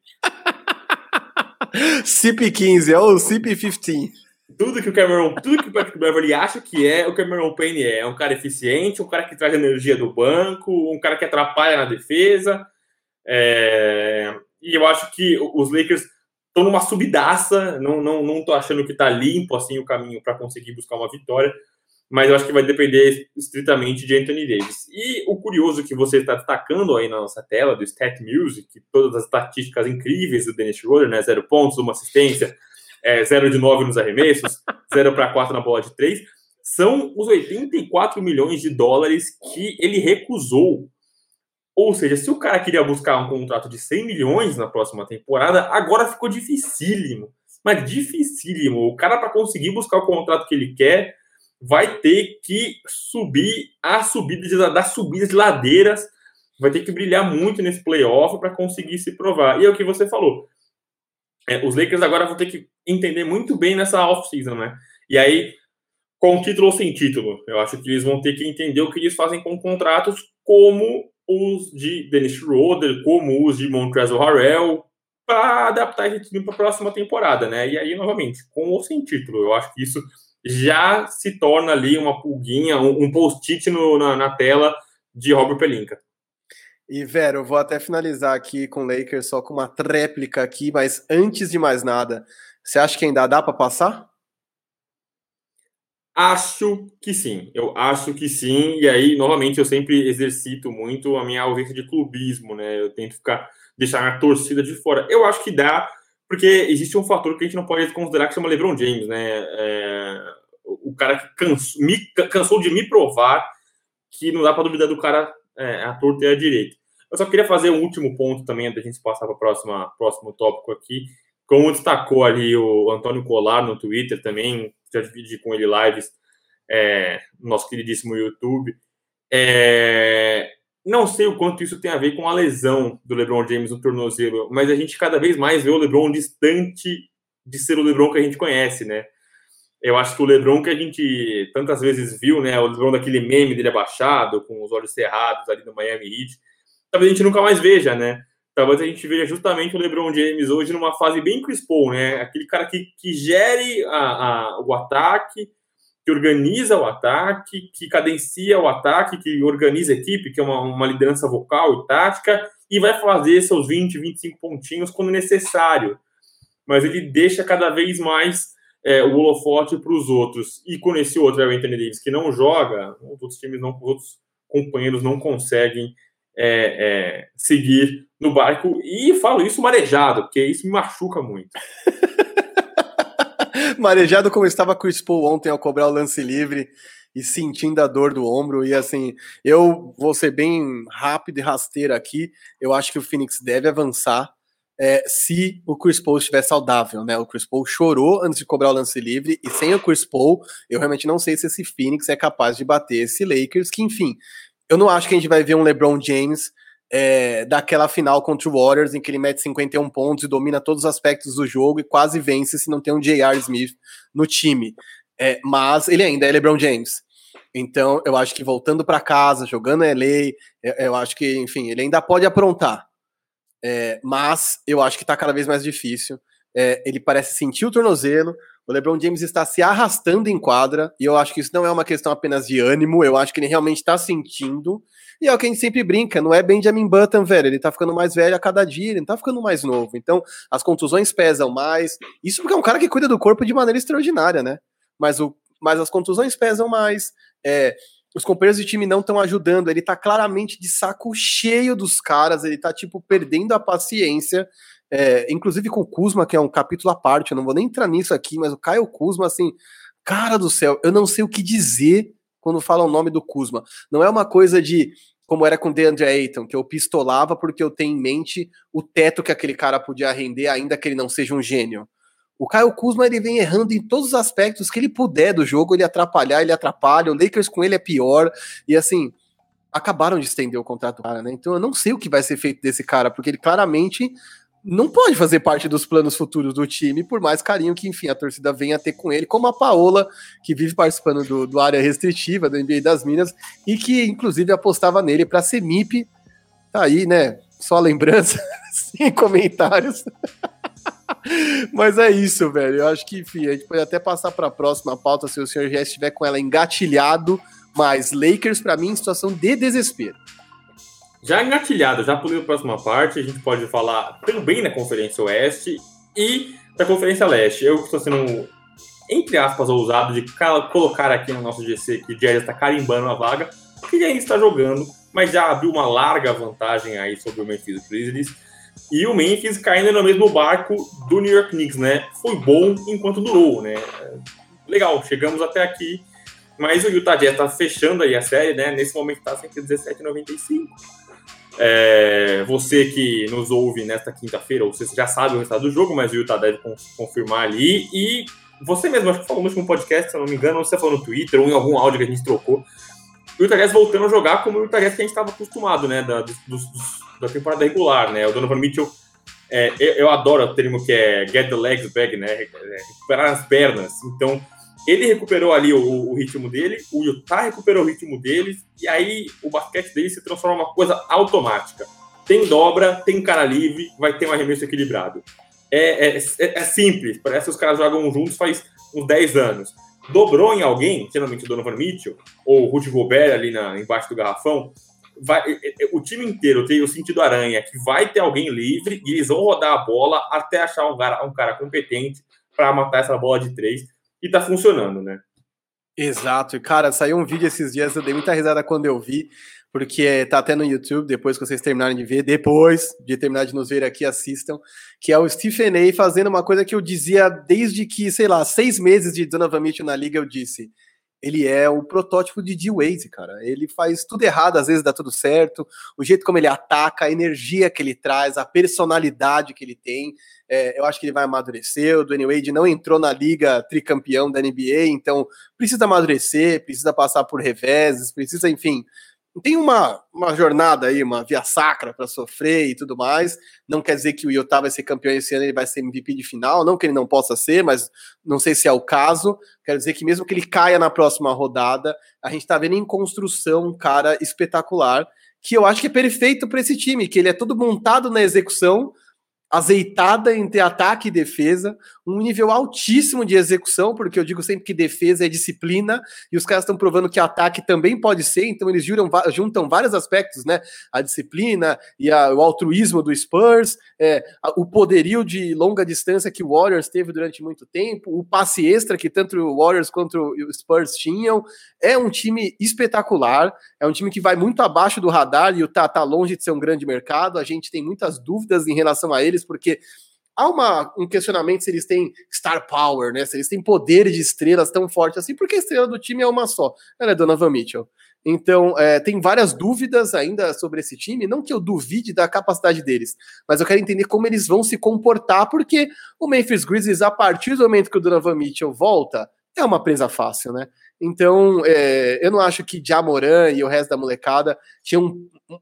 CP15, é o CP15. Tudo que o Cameron, tudo que o Patrick Beverly acha que é, o Cameron Payne é. É um cara eficiente, um cara que traz energia do banco, um cara que atrapalha na defesa. É... E eu acho que os Lakers estão numa subidaça. Não, não, não tô achando que tá limpo assim o caminho para conseguir buscar uma vitória mas eu acho que vai depender estritamente de Anthony Davis. E o curioso que você está destacando aí na nossa tela do Stat Music, todas as estatísticas incríveis do Dennis Schroeder, né? Zero pontos, uma assistência, é, zero de nove nos arremessos, zero para quatro na bola de três, são os 84 milhões de dólares que ele recusou. Ou seja, se o cara queria buscar um contrato de 100 milhões na próxima temporada, agora ficou dificílimo. Mas dificílimo. O cara, para conseguir buscar o contrato que ele quer, vai ter que subir a subida das subidas de ladeiras, vai ter que brilhar muito nesse playoff para conseguir se provar. E é o que você falou. É, os Lakers agora vão ter que entender muito bem nessa off-season, né? E aí, com título ou sem título, eu acho que eles vão ter que entender o que eles fazem com contratos como os de Dennis Schroeder, como os de Montrezl Harrell, para adaptar esse time para a próxima temporada, né? E aí, novamente, com ou sem título, eu acho que isso já se torna ali uma pulguinha, um, um post-it na, na, tela de Robert Pelinka. E, Vero, eu vou até finalizar aqui com o Lakers só com uma tréplica aqui, mas antes de mais nada, você acha que ainda dá para passar? Acho que sim, eu acho que sim, e aí, novamente, eu sempre exercito muito a minha ausência de clubismo, né? Eu tento ficar, deixar a torcida de fora. Eu acho que dá, porque existe um fator que a gente não pode considerar que chama LeBron James, né? É, o cara que cansou, me, cansou de me provar que não dá para duvidar do cara é, a torta e a direita. Eu só queria fazer um último ponto também, da gente passar para o próximo tópico aqui. Como destacou ali o Antônio Colar no Twitter também, já dividi com ele lives é, no nosso queridíssimo YouTube. É, não sei o quanto isso tem a ver com a lesão do LeBron James no tornozelo, mas a gente cada vez mais vê o LeBron distante de ser o LeBron que a gente conhece, né? Eu acho que o LeBron que a gente tantas vezes viu, né? O LeBron daquele meme dele abaixado, com os olhos cerrados ali no Miami Heat, talvez a gente nunca mais veja, né? Talvez a gente veja justamente o LeBron James hoje numa fase bem Chris Paul, né? Aquele cara que, que gere a, a, o ataque, que organiza o ataque, que cadencia o ataque, que organiza a equipe, que é uma, uma liderança vocal e tática, e vai fazer seus 20, 25 pontinhos quando necessário. Mas ele deixa cada vez mais é, o holofote para os outros. E quando esse outro é o Anthony Davis, que não joga, os outros times, não, os outros companheiros não conseguem é, é, seguir no barco. E falo isso marejado, porque isso me machuca muito. marejado como estava Chris Paul ontem ao cobrar o lance livre e sentindo a dor do ombro. E assim, eu vou ser bem rápido e rasteiro aqui. Eu acho que o Phoenix deve avançar é, se o Chris Paul estiver saudável, né? O Chris Paul chorou antes de cobrar o lance livre, e sem o Chris Paul, eu realmente não sei se esse Phoenix é capaz de bater esse Lakers, que enfim, eu não acho que a gente vai ver um LeBron James é, daquela final contra o Warriors, em que ele mete 51 pontos e domina todos os aspectos do jogo e quase vence se não tem um J.R. Smith no time. É, mas ele ainda é LeBron James. Então, eu acho que voltando para casa, jogando LA, eu, eu acho que, enfim, ele ainda pode aprontar. É, mas eu acho que está cada vez mais difícil. É, ele parece sentir o tornozelo. O LeBron James está se arrastando em quadra, e eu acho que isso não é uma questão apenas de ânimo, eu acho que ele realmente está sentindo. E é o que a gente sempre brinca, não é Benjamin Button, velho. Ele tá ficando mais velho a cada dia, ele não tá ficando mais novo. Então, as contusões pesam mais. Isso porque é um cara que cuida do corpo de maneira extraordinária, né? Mas, o, mas as contusões pesam mais. É, os companheiros de time não estão ajudando, ele tá claramente de saco cheio dos caras, ele tá, tipo, perdendo a paciência, é, inclusive com o Kuzma, que é um capítulo à parte, eu não vou nem entrar nisso aqui, mas o Caio Kuzma, assim, cara do céu, eu não sei o que dizer quando fala o nome do Kuzma. Não é uma coisa de, como era com o DeAndre Ayton, que eu pistolava porque eu tenho em mente o teto que aquele cara podia render, ainda que ele não seja um gênio. O Caio Kuzma ele vem errando em todos os aspectos que ele puder do jogo, ele atrapalhar, ele atrapalha. O Lakers com ele é pior. E assim, acabaram de estender o contrato do cara, né? Então eu não sei o que vai ser feito desse cara, porque ele claramente não pode fazer parte dos planos futuros do time, por mais carinho que, enfim, a torcida venha ter com ele, como a Paola, que vive participando do, do área restritiva do NBA das Minas e que, inclusive, apostava nele para ser MIP. Tá aí, né? Só lembrança, sem comentários. Mas é isso, velho. Eu acho que, enfim, a gente pode até passar para a próxima pauta se o senhor já estiver com ela engatilhado. Mas Lakers, para mim, em situação de desespero. Já engatilhado, já pulei a próxima parte, a gente pode falar também na Conferência Oeste e da Conferência Leste. Eu estou sendo, entre aspas, ousado de colocar aqui no nosso GC que o Jazz está carimbando a vaga, que ainda está jogando, mas já abriu uma larga vantagem aí sobre o Memphis Grizzlies e o Memphis caindo no mesmo barco do New York Knicks, né? Foi bom enquanto durou, né? Legal, chegamos até aqui. Mas o Utah Jazz tá fechando aí a série, né? Nesse momento tá 117,95. É, você que nos ouve nesta quinta-feira, ou você já sabe o resultado do jogo, mas o Utah deve confirmar ali. E você mesmo, acho que falou no último podcast, se eu não me engano, ou você falou no Twitter, ou em algum áudio que a gente trocou. O Utah Jazz voltando a jogar como o Jazz que a gente estava acostumado, né? Da, dos, dos, da temporada regular, né? O Donovan Mitchell, é, eu, eu, adoro o termo que é get the legs back, né? É, recuperar as pernas. Então, ele recuperou ali o, o, ritmo dele, o Utah recuperou o ritmo dele, e aí o basquete dele se transforma uma coisa automática. tem dobra, tem cara livre, vai ter um arremesso equilibrado. É, é, é, é simples, parece que os caras jogam juntos faz uns 10 anos. Dobrou em alguém, geralmente o Donovan Mitchell, ou o Rudy Gobert ali na, embaixo do garrafão, vai, o time inteiro tem o sentido aranha que vai ter alguém livre e eles vão rodar a bola até achar um cara, um cara competente para matar essa bola de três. E tá funcionando, né? Exato. E, cara, saiu um vídeo esses dias, eu dei muita risada quando eu vi, porque tá até no YouTube, depois que vocês terminarem de ver, depois de terminar de nos ver aqui, assistam, que é o Stephen A. fazendo uma coisa que eu dizia desde que, sei lá, seis meses de Donovan Mitchell na liga, eu disse ele é o protótipo de D-Wade, cara. Ele faz tudo errado, às vezes dá tudo certo. O jeito como ele ataca, a energia que ele traz, a personalidade que ele tem. É, eu acho que ele vai amadurecer. O Dwayne Wade não entrou na liga tricampeão da NBA, então precisa amadurecer, precisa passar por reveses, precisa, enfim, tem uma, uma jornada aí, uma via sacra para sofrer e tudo mais. Não quer dizer que o Utah vai ser campeão esse ano, ele vai ser MVP de final. Não que ele não possa ser, mas não sei se é o caso. Quer dizer que mesmo que ele caia na próxima rodada, a gente está vendo em construção um cara espetacular, que eu acho que é perfeito para esse time, que ele é todo montado na execução, azeitada entre ataque e defesa, um nível altíssimo de execução, porque eu digo sempre que defesa é disciplina, e os caras estão provando que ataque também pode ser, então eles juram, juntam vários aspectos, né? A disciplina e a, o altruísmo do Spurs, é, a, o poderio de longa distância que o Warriors teve durante muito tempo, o passe extra que tanto o Warriors quanto o Spurs tinham. É um time espetacular, é um time que vai muito abaixo do radar e o tá, tá longe de ser um grande mercado. A gente tem muitas dúvidas em relação a eles, porque há uma, um questionamento se eles têm star power, né? Se eles têm poder de estrelas tão forte assim, porque a estrela do time é uma só. Ela é Donovan Mitchell. Então, é, tem várias dúvidas ainda sobre esse time. Não que eu duvide da capacidade deles, mas eu quero entender como eles vão se comportar, porque o Memphis Grizzlies, a partir do momento que o Donovan Mitchell volta, é uma presa fácil, né? Então, é, eu não acho que Jamoran e o resto da molecada tinham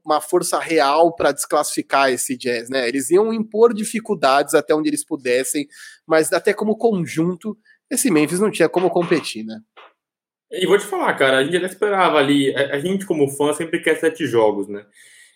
uma força real para desclassificar esse Jazz, né? Eles iam impor dificuldades até onde eles pudessem, mas até como conjunto, esse Memphis não tinha como competir, né? E vou te falar, cara, a gente até esperava ali, a, gente como fã sempre quer sete jogos, né?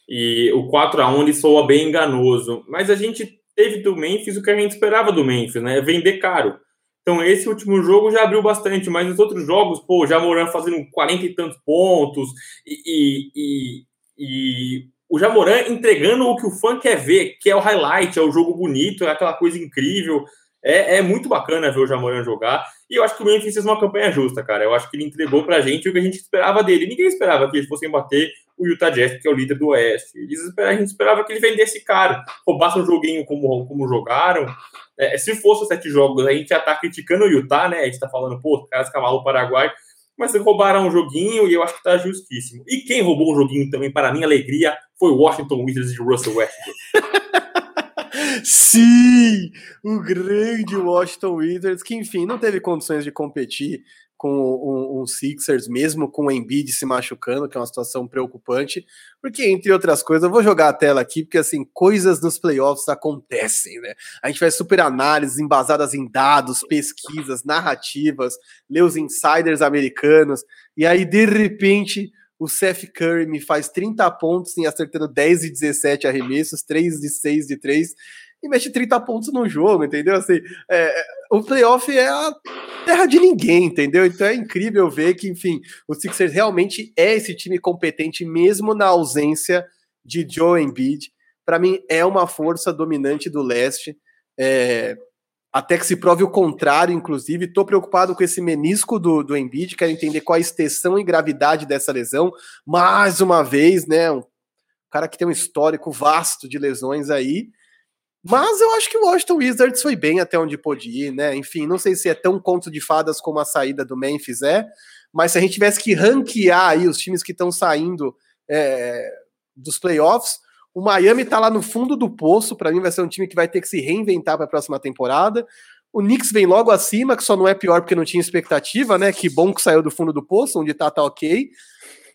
E o 4 a 1 ele soa bem enganoso, mas a gente teve do Memphis o que a gente esperava do Memphis, né? Vender caro. Então, esse último jogo já abriu bastante, mas nos outros jogos, pô, já Moran fazendo 40 e tantos pontos e, e, e, o Jamoran entregando o que o fã quer ver, que é o highlight, é o jogo bonito, é aquela coisa incrível. É, é muito bacana ver o Jamoran jogar. E eu acho que o Memphis fez uma campanha justa, cara. Eu acho que ele entregou pra gente o que a gente esperava dele. Ninguém esperava que eles fossem bater o Utah Jazz, que é o líder do Oeste. A gente esperava que ele vendesse caro, roubasse um joguinho como, como jogaram. É, se fosse sete jogos, a gente já tá criticando o Utah, né? A gente tá falando, pô, caras cavalo Paraguai. Mas roubaram um joguinho e eu acho que tá justíssimo. E quem roubou um joguinho também, para minha alegria, foi o Washington Wizards de Russell Westbrook. Sim! O grande Washington Wizards, que enfim, não teve condições de competir com um, um, Sixers, mesmo com o Embiid se machucando, que é uma situação preocupante, porque, entre outras coisas, eu vou jogar a tela aqui, porque, assim, coisas nos playoffs acontecem, né? A gente faz super análises embasadas em dados, pesquisas, narrativas, lê os insiders americanos, e aí, de repente, o Seth Curry me faz 30 pontos em acertando 10 e 17 arremessos, 3 de 6 de 3, e mete 30 pontos no jogo, entendeu? Assim, é, o playoff é a terra de ninguém, entendeu? Então é incrível ver que, enfim, o Sixers realmente é esse time competente, mesmo na ausência de Joe Embiid. Para mim, é uma força dominante do leste. É, até que se prove o contrário, inclusive. Estou preocupado com esse menisco do, do Embiid, quero entender qual a extensão e gravidade dessa lesão. Mais uma vez, né? Um cara que tem um histórico vasto de lesões aí. Mas eu acho que o Washington Wizards foi bem até onde pôde ir, né? Enfim, não sei se é tão conto de fadas como a saída do Memphis é, mas se a gente tivesse que ranquear aí os times que estão saindo é, dos playoffs, o Miami tá lá no fundo do poço, para mim vai ser um time que vai ter que se reinventar para a próxima temporada. O Knicks vem logo acima, que só não é pior porque não tinha expectativa, né? Que bom que saiu do fundo do poço, onde tá, tá ok.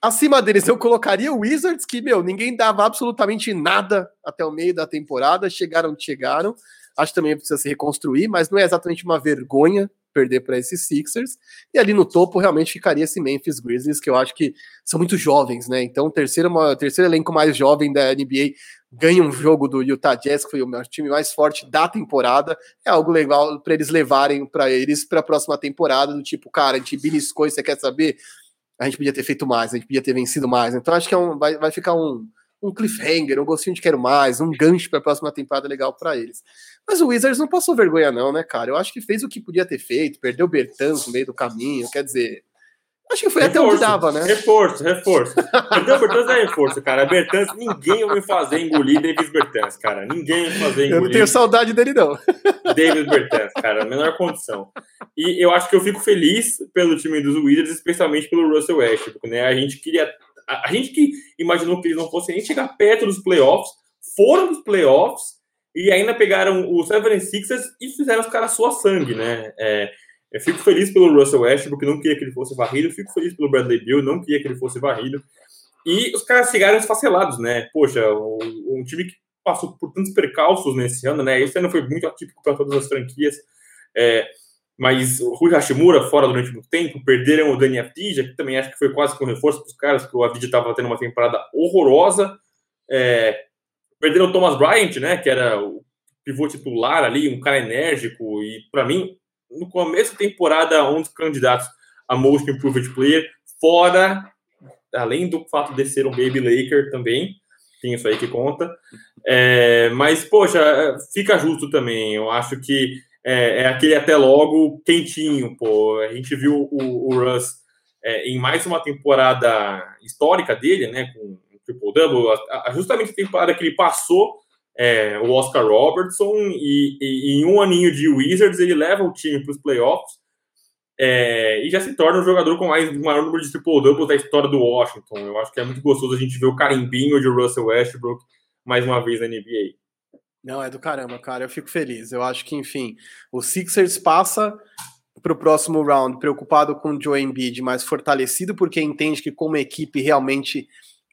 Acima deles eu colocaria o Wizards, que, meu, ninguém dava absolutamente nada até o meio da temporada, chegaram chegaram. Acho que também precisa se reconstruir, mas não é exatamente uma vergonha perder para esses Sixers. E ali no topo realmente ficaria esse Memphis Grizzlies, que eu acho que são muito jovens, né? Então, o terceiro, terceiro elenco mais jovem da NBA ganha um jogo do Utah Jazz, que foi o time mais forte da temporada, é algo legal para eles levarem para eles para a próxima temporada, do tipo, cara, a gente beliscou e você quer saber? A gente podia ter feito mais, a gente podia ter vencido mais. Então acho que é um, vai, vai ficar um, um cliffhanger, um gostinho de quero mais, um gancho para a próxima temporada legal para eles. Mas o Wizards não passou vergonha não, né, cara? Eu acho que fez o que podia ter feito, perdeu o Bertans no meio do caminho, quer dizer, Acho que foi reforço, até onde dava, né? Reforço, reforço. Perdeu o Bertans é reforço, cara. Bertans, ninguém vai me fazer engolir Davis Bertans, cara. Ninguém vai me fazer engolir. Eu não tenho saudade dele, não. Davis Bertans, cara, menor condição. E eu acho que eu fico feliz pelo time dos Wizards, especialmente pelo Russell Westbrook, né? A gente queria. A, a gente que imaginou que eles não fossem nem chegar perto dos playoffs, foram dos playoffs e ainda pegaram o Seven Sixers e fizeram os caras sua sangue, né? É, eu fico feliz pelo Russell Westbrook, não queria que ele fosse varrido. Eu fico feliz pelo Bradley Bill, não queria que ele fosse varrido. E os caras chegaram esfacelados, né? Poxa, um time que passou por tantos percalços nesse ano, né? Esse ano foi muito atípico para todas as franquias. É, mas o Rui Hashimura fora durante muito tempo, perderam o Dani Avdija, que também acho que foi quase com reforço para os caras, porque o Avdija estava tendo uma temporada horrorosa. É, perderam o Thomas Bryant, né? Que era o pivô titular ali, um cara enérgico, e para mim no começo da temporada, um dos candidatos a Most Improved Player, fora, além do fato de ser um Baby Laker também, tem isso aí que conta. É, mas, poxa, fica justo também. Eu acho que é, é, aquele até logo quentinho, pô. A gente viu o, o Russ é, em mais uma temporada histórica dele, né, com o triple-double, justamente a temporada que ele passou é, o Oscar Robertson e, e, em um aninho de Wizards ele leva o time para os playoffs é, e já se torna o jogador com mais maior número de triple doubles da história do Washington. Eu acho que é muito gostoso a gente ver o carimbinho de Russell Westbrook mais uma vez na NBA. Não, é do caramba, cara. Eu fico feliz. Eu acho que, enfim, o Sixers passa para o próximo round preocupado com o Joe Embiid, mais fortalecido, porque entende que como equipe realmente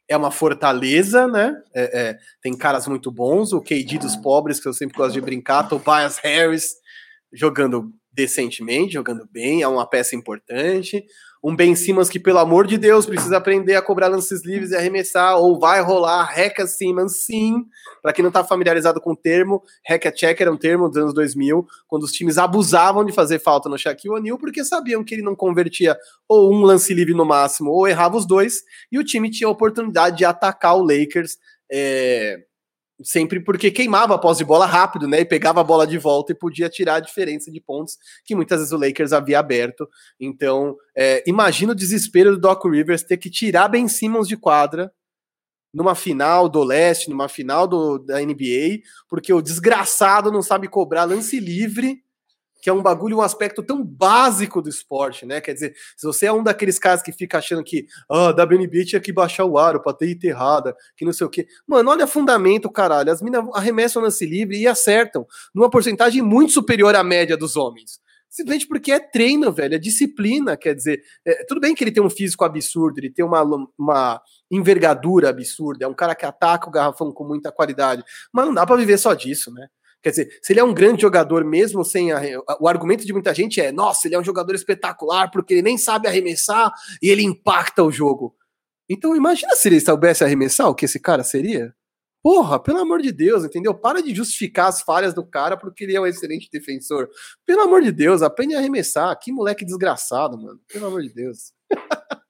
é uma fortaleza, né? É, é, tem caras muito bons, o KD dos pobres, que eu sempre gosto de brincar, Tobias Harris jogando decentemente, jogando bem, é uma peça importante um Ben Simmons que, pelo amor de Deus, precisa aprender a cobrar lances livres e arremessar, ou vai rolar Reca Simmons, sim. Para quem não está familiarizado com o termo, Reca Check era um termo dos anos 2000, quando os times abusavam de fazer falta no Shaquille O'Neal, porque sabiam que ele não convertia ou um lance livre no máximo, ou errava os dois, e o time tinha a oportunidade de atacar o Lakers. É, sempre porque queimava a posse de bola rápido, né? E pegava a bola de volta e podia tirar a diferença de pontos que muitas vezes o Lakers havia aberto. Então, é, imagina o desespero do Doc Rivers ter que tirar Ben Simmons de quadra numa final do leste, numa final do, da NBA, porque o desgraçado não sabe cobrar lance livre que é um bagulho, um aspecto tão básico do esporte, né? Quer dizer, se você é um daqueles caras que fica achando que ah, a WNBA tinha que baixar o aro pra ter enterrada, que não sei o quê. Mano, olha fundamento, caralho. As minas arremessam lance livre e acertam numa porcentagem muito superior à média dos homens. Simplesmente porque é treino, velho, é disciplina. Quer dizer, é, tudo bem que ele tem um físico absurdo, ele tem uma, uma envergadura absurda, é um cara que ataca o garrafão com muita qualidade, mas não dá para viver só disso, né? Quer dizer, se ele é um grande jogador mesmo sem a, o argumento de muita gente é, nossa, ele é um jogador espetacular porque ele nem sabe arremessar e ele impacta o jogo. Então imagina se ele soubesse arremessar, o que esse cara seria? Porra, pelo amor de Deus, entendeu? Para de justificar as falhas do cara porque ele é um excelente defensor. Pelo amor de Deus, aprende a arremessar. Que moleque desgraçado, mano. Pelo amor de Deus.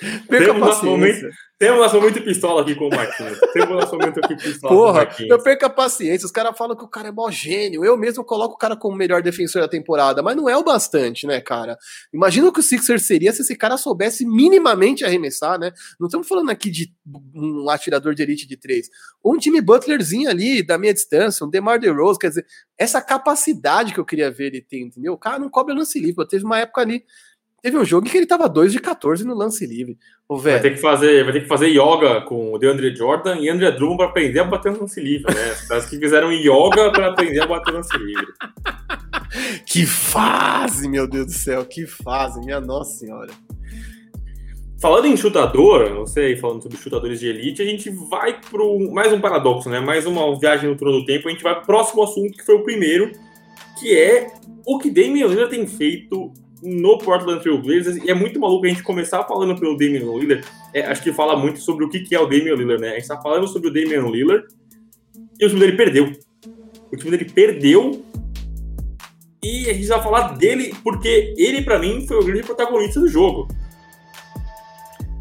Perca Temos a paciência. Temos nosso momento pistola aqui com o Marquinhos. Temos nosso momento aqui pistola Porra, com o Marquinhos. eu perco a paciência. Os caras falam que o cara é mó gênio. Eu mesmo coloco o cara como melhor defensor da temporada, mas não é o bastante, né, cara? Imagina o que o Sixer seria se esse cara soubesse minimamente arremessar, né? Não estamos falando aqui de um atirador de elite de três. Um time Butlerzinho ali, da meia distância, um DeMar DeRozan, quer dizer, essa capacidade que eu queria ver ele ter, entendeu? O cara não cobra lance livre. Teve uma época ali Teve um jogo em que ele tava 2 de 14 no lance livre. Vai ter que fazer, vai ter que fazer yoga com o DeAndre Jordan e André Drummond para aprender a bater no lance livre, né? Caras que fizeram yoga para aprender a bater no lance livre. que fase, meu Deus do céu, que fase, minha nossa senhora. Falando em chutador, não sei, falando sobre chutadores de elite, a gente vai para mais um paradoxo, né? Mais uma viagem no trono do tempo. A gente vai pro próximo assunto, que foi o primeiro, que é o que Damian Lillard tem feito no Portland Trail Blazers, e é muito maluco a gente começar falando pelo Damian Lillard, é, acho que fala muito sobre o que, que é o Damian Lillard, né? A gente tá falando sobre o Damian Lillard, e o time dele perdeu. O time dele perdeu, e a gente vai falar dele porque ele, para mim, foi o grande protagonista do jogo.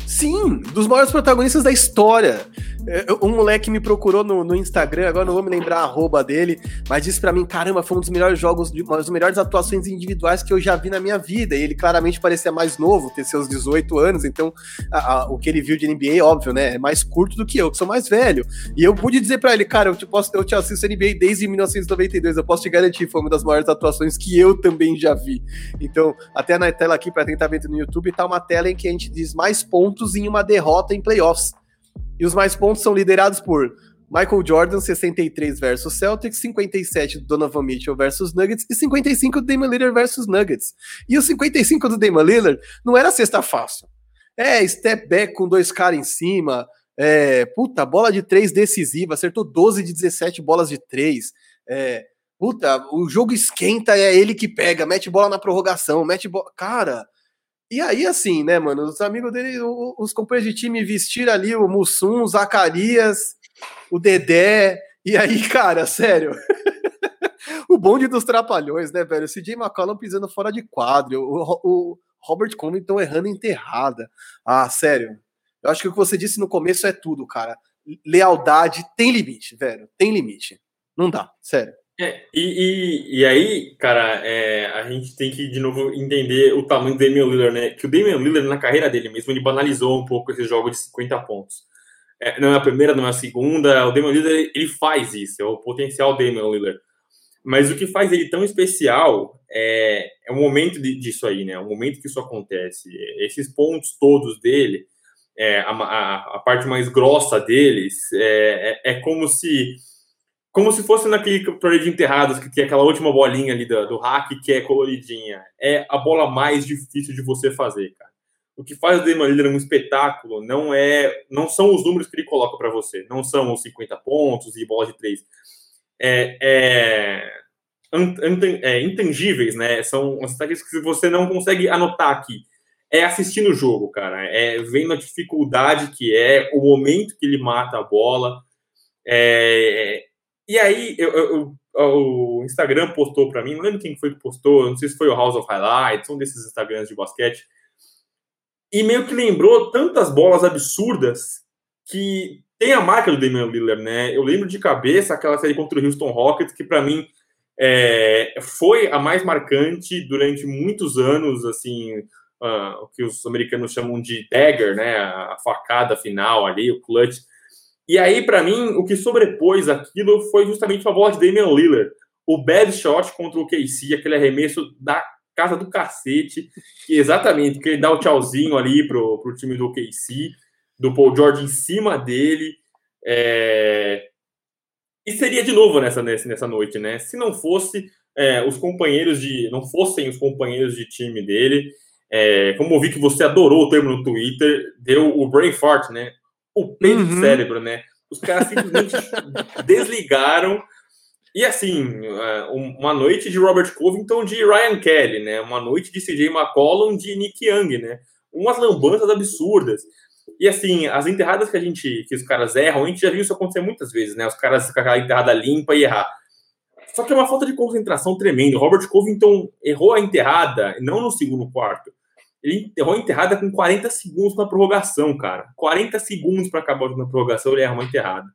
Sim, dos maiores protagonistas da história. É, um moleque me procurou no, no, Instagram, agora não vou me lembrar a arroba dele, mas disse para mim: caramba, foi um dos melhores jogos, uma das melhores atuações individuais que eu já vi na minha vida. E ele claramente parecia mais novo, ter seus 18 anos, então a, a, o que ele viu de NBA, óbvio, né? É mais curto do que eu, que sou mais velho. E eu pude dizer para ele: cara, eu te, posso, eu te assisto NBA desde 1992, eu posso te garantir, foi uma das maiores atuações que eu também já vi. Então, até na tela aqui, para quem tá vendo no YouTube, tá uma tela em que a gente diz mais pontos em uma derrota em playoffs. E os mais pontos são liderados por Michael Jordan, 63 versus Celtics, 57 do Donovan Mitchell versus Nuggets e 55 do Damian Lillard versus Nuggets. E o 55 do Damian Lillard não era cesta fácil. É, step back com dois caras em cima, é, puta, bola de três decisiva, acertou 12 de 17 bolas de três. É, puta, o jogo esquenta, é ele que pega, mete bola na prorrogação, mete bola. Cara, e aí, assim, né, mano, os amigos dele, os companheiros de time vestiram ali o Mussum, o Zacarias, o Dedé. E aí, cara, sério. o bonde dos trapalhões, né, velho? O CJ McCollum pisando fora de quadro, o, o Robert Covington errando enterrada. Ah, sério. Eu acho que o que você disse no começo é tudo, cara. Lealdade tem limite, velho. Tem limite. Não dá, sério. É, e, e, e, aí, cara, é, a gente tem que de novo entender o tamanho do Damian Lillard, né? Que o Damian Lillard, na carreira dele mesmo, ele banalizou um pouco esse jogo de 50 pontos. É, não é a primeira, não é a segunda. O Damian Lillard, ele faz isso, é o potencial Damian Lillard. Mas o que faz ele tão especial é, é o momento de, disso aí, né? O momento que isso acontece. Esses pontos todos dele, é, a, a, a, parte mais grossa deles, é, é, é como se como se fosse naquele torneio de enterrados que tem aquela última bolinha ali do, do hack que é coloridinha. É a bola mais difícil de você fazer, cara. O que faz o Damon Lillard um espetáculo não é, não são os números que ele coloca para você, não são os 50 pontos e bola de três. É, é, é intangíveis, né? São estatísticas que você não consegue anotar aqui. É assistindo o jogo, cara. É vendo a dificuldade que é, o momento que ele mata a bola. É, e aí, eu, eu, o Instagram postou para mim, não lembro quem foi que postou, não sei se foi o House of Highlights, um desses Instagrams de basquete, e meio que lembrou tantas bolas absurdas que tem a marca do Damian Lillard, né? Eu lembro de cabeça aquela série contra o Houston Rockets, que para mim é, foi a mais marcante durante muitos anos, assim, uh, o que os americanos chamam de dagger, né? A facada final ali, o clutch. E aí, para mim, o que sobrepôs aquilo foi justamente a voz de Damian Lillard. O bad shot contra o KC, aquele arremesso da casa do cacete, que exatamente, que ele dá o tchauzinho ali pro, pro time do KC, do Paul George em cima dele. É... E seria de novo nessa, nessa noite, né? Se não fosse é, os companheiros de. não fossem os companheiros de time dele. É, como eu vi que você adorou o termo no Twitter, deu o brain fart, né? O peso uhum. do cérebro, né? Os caras simplesmente desligaram. E assim, é, uma noite de Robert Covington de Ryan Kelly, né? Uma noite de CJ McCollum de Nick Young, né? Umas lambanças absurdas. E assim, as enterradas que a gente, que os caras erram, a gente já viu isso acontecer muitas vezes, né? Os caras com aquela enterrada limpa e errar. Só que é uma falta de concentração tremenda. Robert Covington errou a enterrada, não no segundo quarto, ele errou enterrada com 40 segundos na prorrogação, cara. 40 segundos para acabar na prorrogação, ele erra uma enterrada.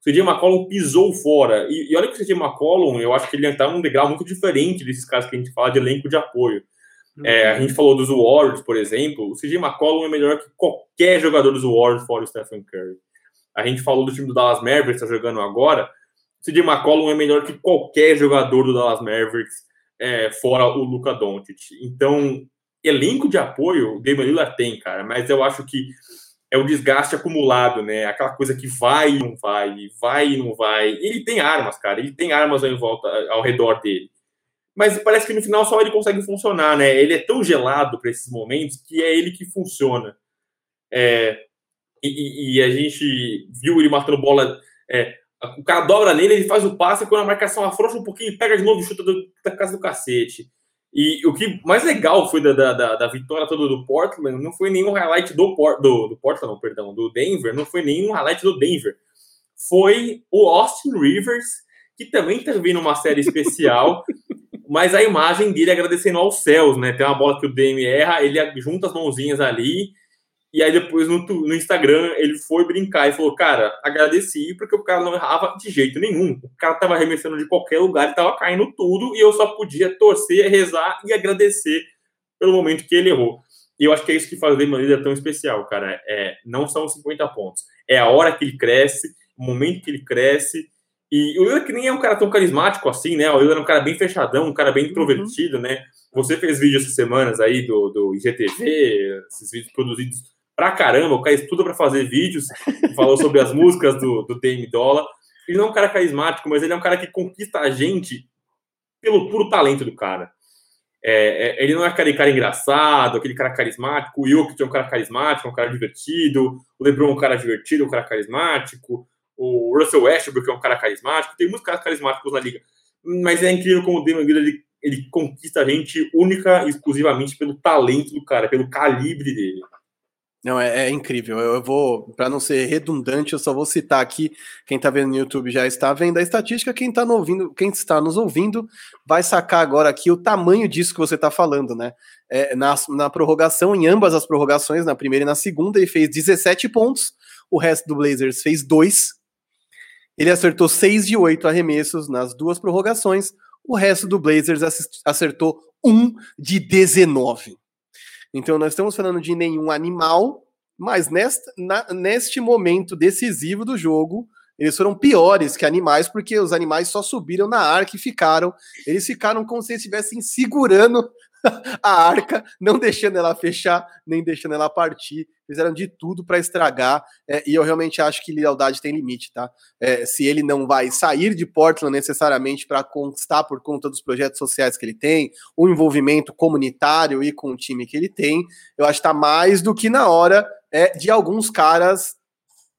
O CJ McCollum pisou fora. E, e olha que o CJ McCollum, eu acho que ele está num degrau muito diferente desses casos que a gente fala de elenco de apoio. Uhum. É, a gente falou dos Warriors, por exemplo. O CJ McCollum é melhor que qualquer jogador dos Warriors fora o Stephen Curry. A gente falou do time do Dallas Mavericks, está jogando agora. O CJ McCollum é melhor que qualquer jogador do Dallas Mavericks é, fora o Luca Doncic. Então, elenco de apoio o Damian Lillard tem, cara, mas eu acho que é o desgaste acumulado, né? Aquela coisa que vai e não vai, vai e não vai. Ele tem armas, cara, ele tem armas em volta, ao redor dele. Mas parece que no final só ele consegue funcionar, né? Ele é tão gelado para esses momentos que é ele que funciona. É, e, e, a gente viu ele matando bola. É, o cara dobra nele, ele faz o passe, quando a marcação afrouxa um pouquinho, pega de novo e chuta da casa do cacete. E o que mais legal foi da, da, da vitória toda do Portland não foi nenhum highlight do, Port, do, do Portland, não, perdão, do Denver, não foi nenhum highlight do Denver. Foi o Austin Rivers, que também teve numa série especial, mas a imagem dele agradecendo aos céus, né? Tem uma bola que o Dame erra, ele junta as mãozinhas ali e aí depois no, no, Instagram ele foi brincar e falou: Cara, agradeci porque o cara não errava de jeito nenhum. O cara tava arremessando de qualquer lugar, e tava caindo tudo, e eu só podia torcer, rezar e agradecer pelo momento que ele errou. E eu acho que é isso que faz o Damon Lillard tão especial, cara. É, não são 50 pontos. É a hora que ele cresce, o momento que ele cresce. E o Lillard que nem é um cara tão carismático assim, né? O Lillard é um cara bem fechadão, um cara bem uhum. introvertido, uhum. né? Você fez vídeo essas semanas aí do, do IGTV, esses vídeos produzidos pra caramba, o cara estuda para fazer vídeos, falou sobre as músicas do, do Dame Dolla. Ele não é um cara carismático, mas ele é um cara que conquista a gente pelo puro talento do cara. É, é, ele não é aquele cara engraçado, aquele cara carismático. O Jokic é um cara carismático, um cara divertido. O LeBron é um cara divertido, um cara carismático. O Russell Westbrook é um cara carismático. Tem muitos caras carismáticos na liga. Mas é incrível como o Damon Lillard ele, ele conquista a gente única e exclusivamente pelo talento do cara, pelo calibre dele. Não, é, é, incrível. Eu vou, para não ser redundante, eu só vou citar aqui. Quem está vendo no YouTube já está vendo a estatística. Quem está ouvindo, quem está nos ouvindo, vai sacar agora aqui o tamanho disso que você está falando, né? É, na, na prorrogação, em ambas as prorrogações, na primeira e na segunda, ele fez 17 pontos. O resto do Blazers fez 2. Ele acertou 6 de 8 arremessos nas duas prorrogações. O resto do Blazers acertou 1 de 19. Então, nós estamos falando de nenhum animal, mas na, neste momento decisivo do jogo, eles foram piores que animais, porque os animais só subiram na arca e ficaram. Eles ficaram como se estivessem segurando a arca, não deixando ela fechar, nem deixando ela partir. Fizeram de tudo para estragar. É, e eu realmente acho que lealdade tem limite, tá? É, se ele não vai sair de Portland necessariamente para conquistar por conta dos projetos sociais que ele tem, o envolvimento comunitário e com o time que ele tem, eu acho que está mais do que na hora é, de alguns caras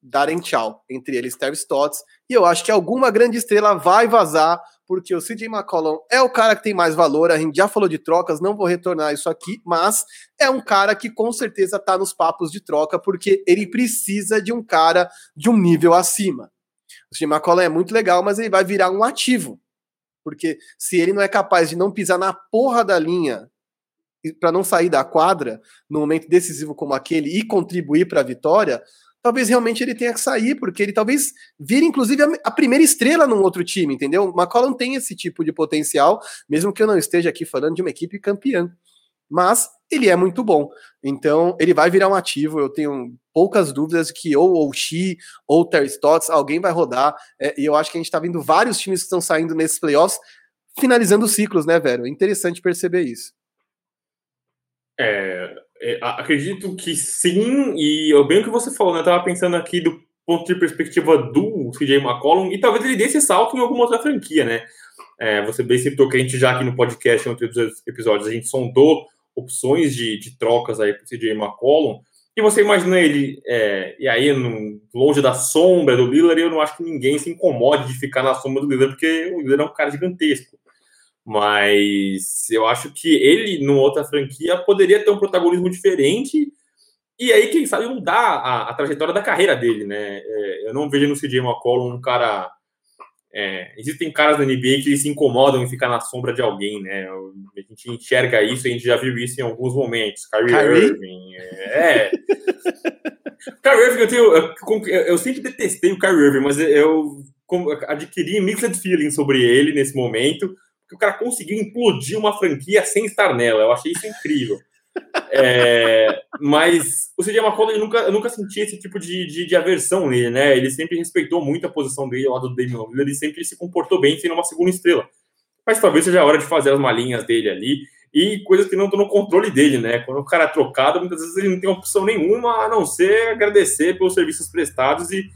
darem tchau, entre eles Terry Stotts, e eu acho que alguma grande estrela vai vazar, porque o CJ McCollum é o cara que tem mais valor, a gente já falou de trocas, não vou retornar isso aqui, mas é um cara que com certeza tá nos papos de troca, porque ele precisa de um cara de um nível acima. O CJ McCollum é muito legal, mas ele vai virar um ativo, porque se ele não é capaz de não pisar na porra da linha para não sair da quadra no momento decisivo como aquele e contribuir para a vitória, talvez realmente ele tenha que sair, porque ele talvez vire, inclusive, a, primeira estrela num outro time, entendeu? O McCollum tem esse tipo de potencial, mesmo que eu não esteja aqui falando de uma equipe campeã. Mas ele é muito bom. Então, ele vai virar um ativo. Eu tenho poucas dúvidas que ou o Xi ou Terry Stotts, alguém vai rodar. É, e eu acho que a gente está vendo vários times que estão saindo nesses playoffs, finalizando ciclos, né, velho? É interessante perceber isso. É, acredito que sim, e eu bem o que você falou, né? Eu tava pensando aqui do ponto de perspectiva do CJ McCollum, e talvez ele dê esse salto em alguma outra franquia, né? É, você bem citou que a gente já aqui no podcast, em outros episódios, a gente sondou opções de, de trocas aí pro CJ McCollum, e você imagina ele, é, e aí, no, longe da sombra do Lillard, eu não acho que ninguém se incomode de ficar na sombra do Lillard, porque o Lillard é um cara gigantesco. Mas eu acho que ele, numa outra franquia, poderia ter um protagonismo diferente e aí, quem sabe, mudar a, a trajetória da carreira dele, né? É, eu não vejo no CJ McCollum um cara. É, existem caras na NBA que se incomodam em ficar na sombra de alguém, né? A gente enxerga isso, a gente já viu isso em alguns momentos. Kyrie, Kyrie? Irving. É. Kyrie Irving, eu, tenho, eu, eu, sempre detestei o Kyrie Irving, mas eu adquiri mixed feelings sobre ele nesse momento que o cara conseguiu implodir uma franquia sem estar nela. Eu achei isso incrível. É, mas o CJ McCollum, eu nunca, eu nunca senti esse tipo de, de, de, aversão nele, né? Ele sempre respeitou muito a posição dele lado do Damian Lillard, ele sempre se comportou bem sendo uma segunda estrela. Mas talvez seja a hora de fazer as malinhas dele ali e coisas que não estão no controle dele, né? Quando o cara é trocado, muitas vezes ele não tem opção nenhuma a não ser agradecer pelos serviços prestados e,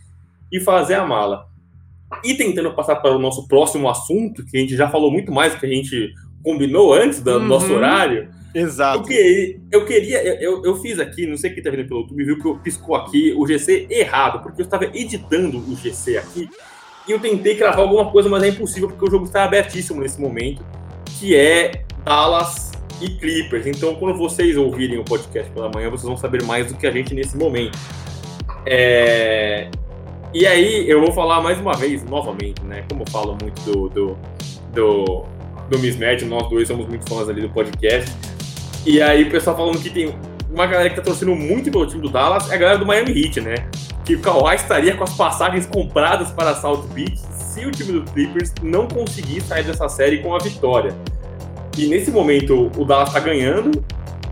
e fazer a mala. E tentando passar para o nosso próximo assunto, que a gente já falou muito mais do que a gente combinou antes do uhum. nosso horário. Exato. Eu queria, eu, queria eu, eu fiz aqui, não sei quem está vendo pelo YouTube, viu que eu piscou aqui o GC errado, porque eu estava editando o GC aqui e eu tentei gravar alguma coisa, mas é impossível porque o jogo está abertíssimo nesse momento, que é Dallas e Clippers. Então, quando vocês ouvirem o podcast pela manhã, vocês vão saber mais do que a gente nesse momento. É... E aí, eu vou falar mais uma vez, novamente, né? Como eu falo muito do, do, do, do Mismatch, nós dois somos muito fãs ali do podcast. E aí, o pessoal falando que tem uma galera que tá torcendo muito pelo time do Dallas, é a galera do Miami Heat, né? Que o Kawhi estaria com as passagens compradas para South Beach se o time do Clippers não conseguir sair dessa série com a vitória. E nesse momento o Dallas tá ganhando.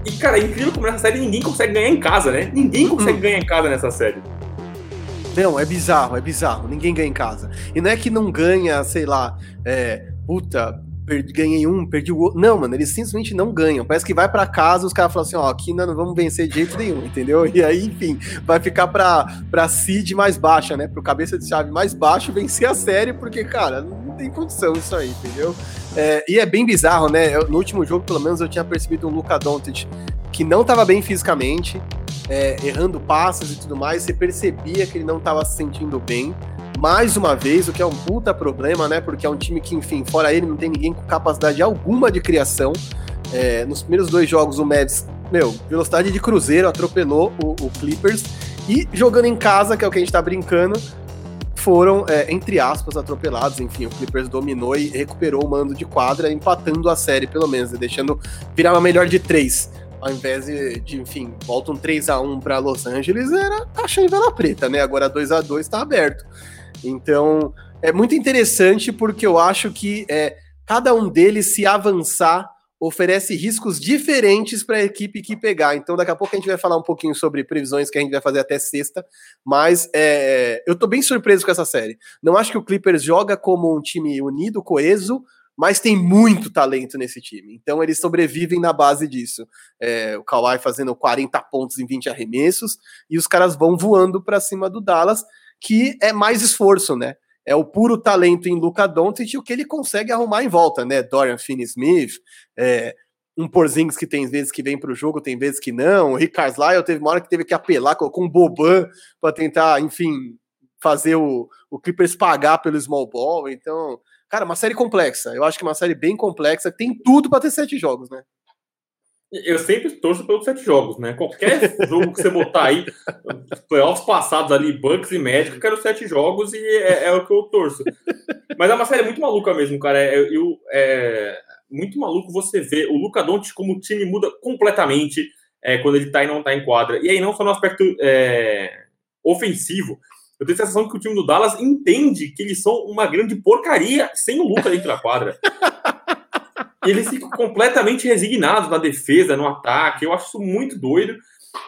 E, cara, é incrível como nessa série ninguém consegue ganhar em casa, né? Ninguém consegue uhum. ganhar em casa nessa série. Não, é bizarro, é bizarro. Ninguém ganha em casa. E não é que não ganha, sei lá, é, puta, perdi, ganhei um, perdi o outro. Não, mano, eles simplesmente não ganham. Parece que vai para casa, os caras falam assim, ó, aqui não, não vamos vencer de jeito nenhum, entendeu? E aí, enfim, vai ficar pra, pra seed mais baixa, né? Pro cabeça de chave mais baixo vencer a série, porque, cara, não tem condição isso aí, entendeu? É, e é bem bizarro, né? Eu, no último jogo, pelo menos, eu tinha percebido um Luca Doncic que não estava bem fisicamente, é, errando passes e tudo mais. Você percebia que ele não estava se sentindo bem mais uma vez, o que é um puta problema, né? Porque é um time que, enfim, fora ele, não tem ninguém com capacidade alguma de criação. É, nos primeiros dois jogos, o Mavs, meu, velocidade de cruzeiro, atropelou o, o, Clippers. E jogando em casa, que é o que a gente tá brincando, foram, é, entre aspas, atropelados. Enfim, o Clippers dominou e recuperou o mando de quadra, empatando a série, pelo menos, deixando virar uma melhor de três. Ao invés de, de enfim, voltam 3 a 1 para Los Angeles, era caixa em vela preta, né? Agora 2 a 2 tá aberto. Então, é muito interessante porque eu acho que é, cada um deles, se avançar, oferece riscos diferentes para a equipe que pegar. Então, daqui a pouco a gente vai falar um pouquinho sobre previsões que a gente vai fazer até sexta, mas é, eu estou bem surpreso com essa série. Não acho que o Clippers joga como um time unido, coeso, mas tem muito talento nesse time. Então eles sobrevivem na base disso. É, o Kawhi fazendo 40 pontos em 20 arremessos e os caras vão voando para cima do Dallas que é mais esforço, né? É o puro talento em Luca Doncic e o que ele consegue arrumar em volta, né? Dorian Finney-Smith, é, um Porzingis que tem vezes que vem para o jogo, tem vezes que não. O Rick Carlisle teve uma hora que teve que apelar, colocou um Boban para tentar, enfim, fazer o, o Clippers pagar pelo small ball. Então, cara, uma série complexa. Eu acho que é uma série bem complexa, tem tudo para ter sete jogos, né? Eu sempre torço pelos sete jogos, né? Qualquer jogo que você botar aí, playoffs passados ali, Bucks e Magic, eu quero sete jogos e é, é, o que eu torço. Mas é uma série muito maluca mesmo, cara. É, eu, é muito maluco você ver o Luca Doncic como o time muda completamente é, quando ele tá e não tá em quadra. E aí não só no aspecto é, ofensivo, eu tenho a sensação que o time do Dallas entende que eles são uma grande porcaria sem o Luca dentro da quadra. E eles ficam completamente resignados na defesa, no ataque. Eu acho isso muito doido.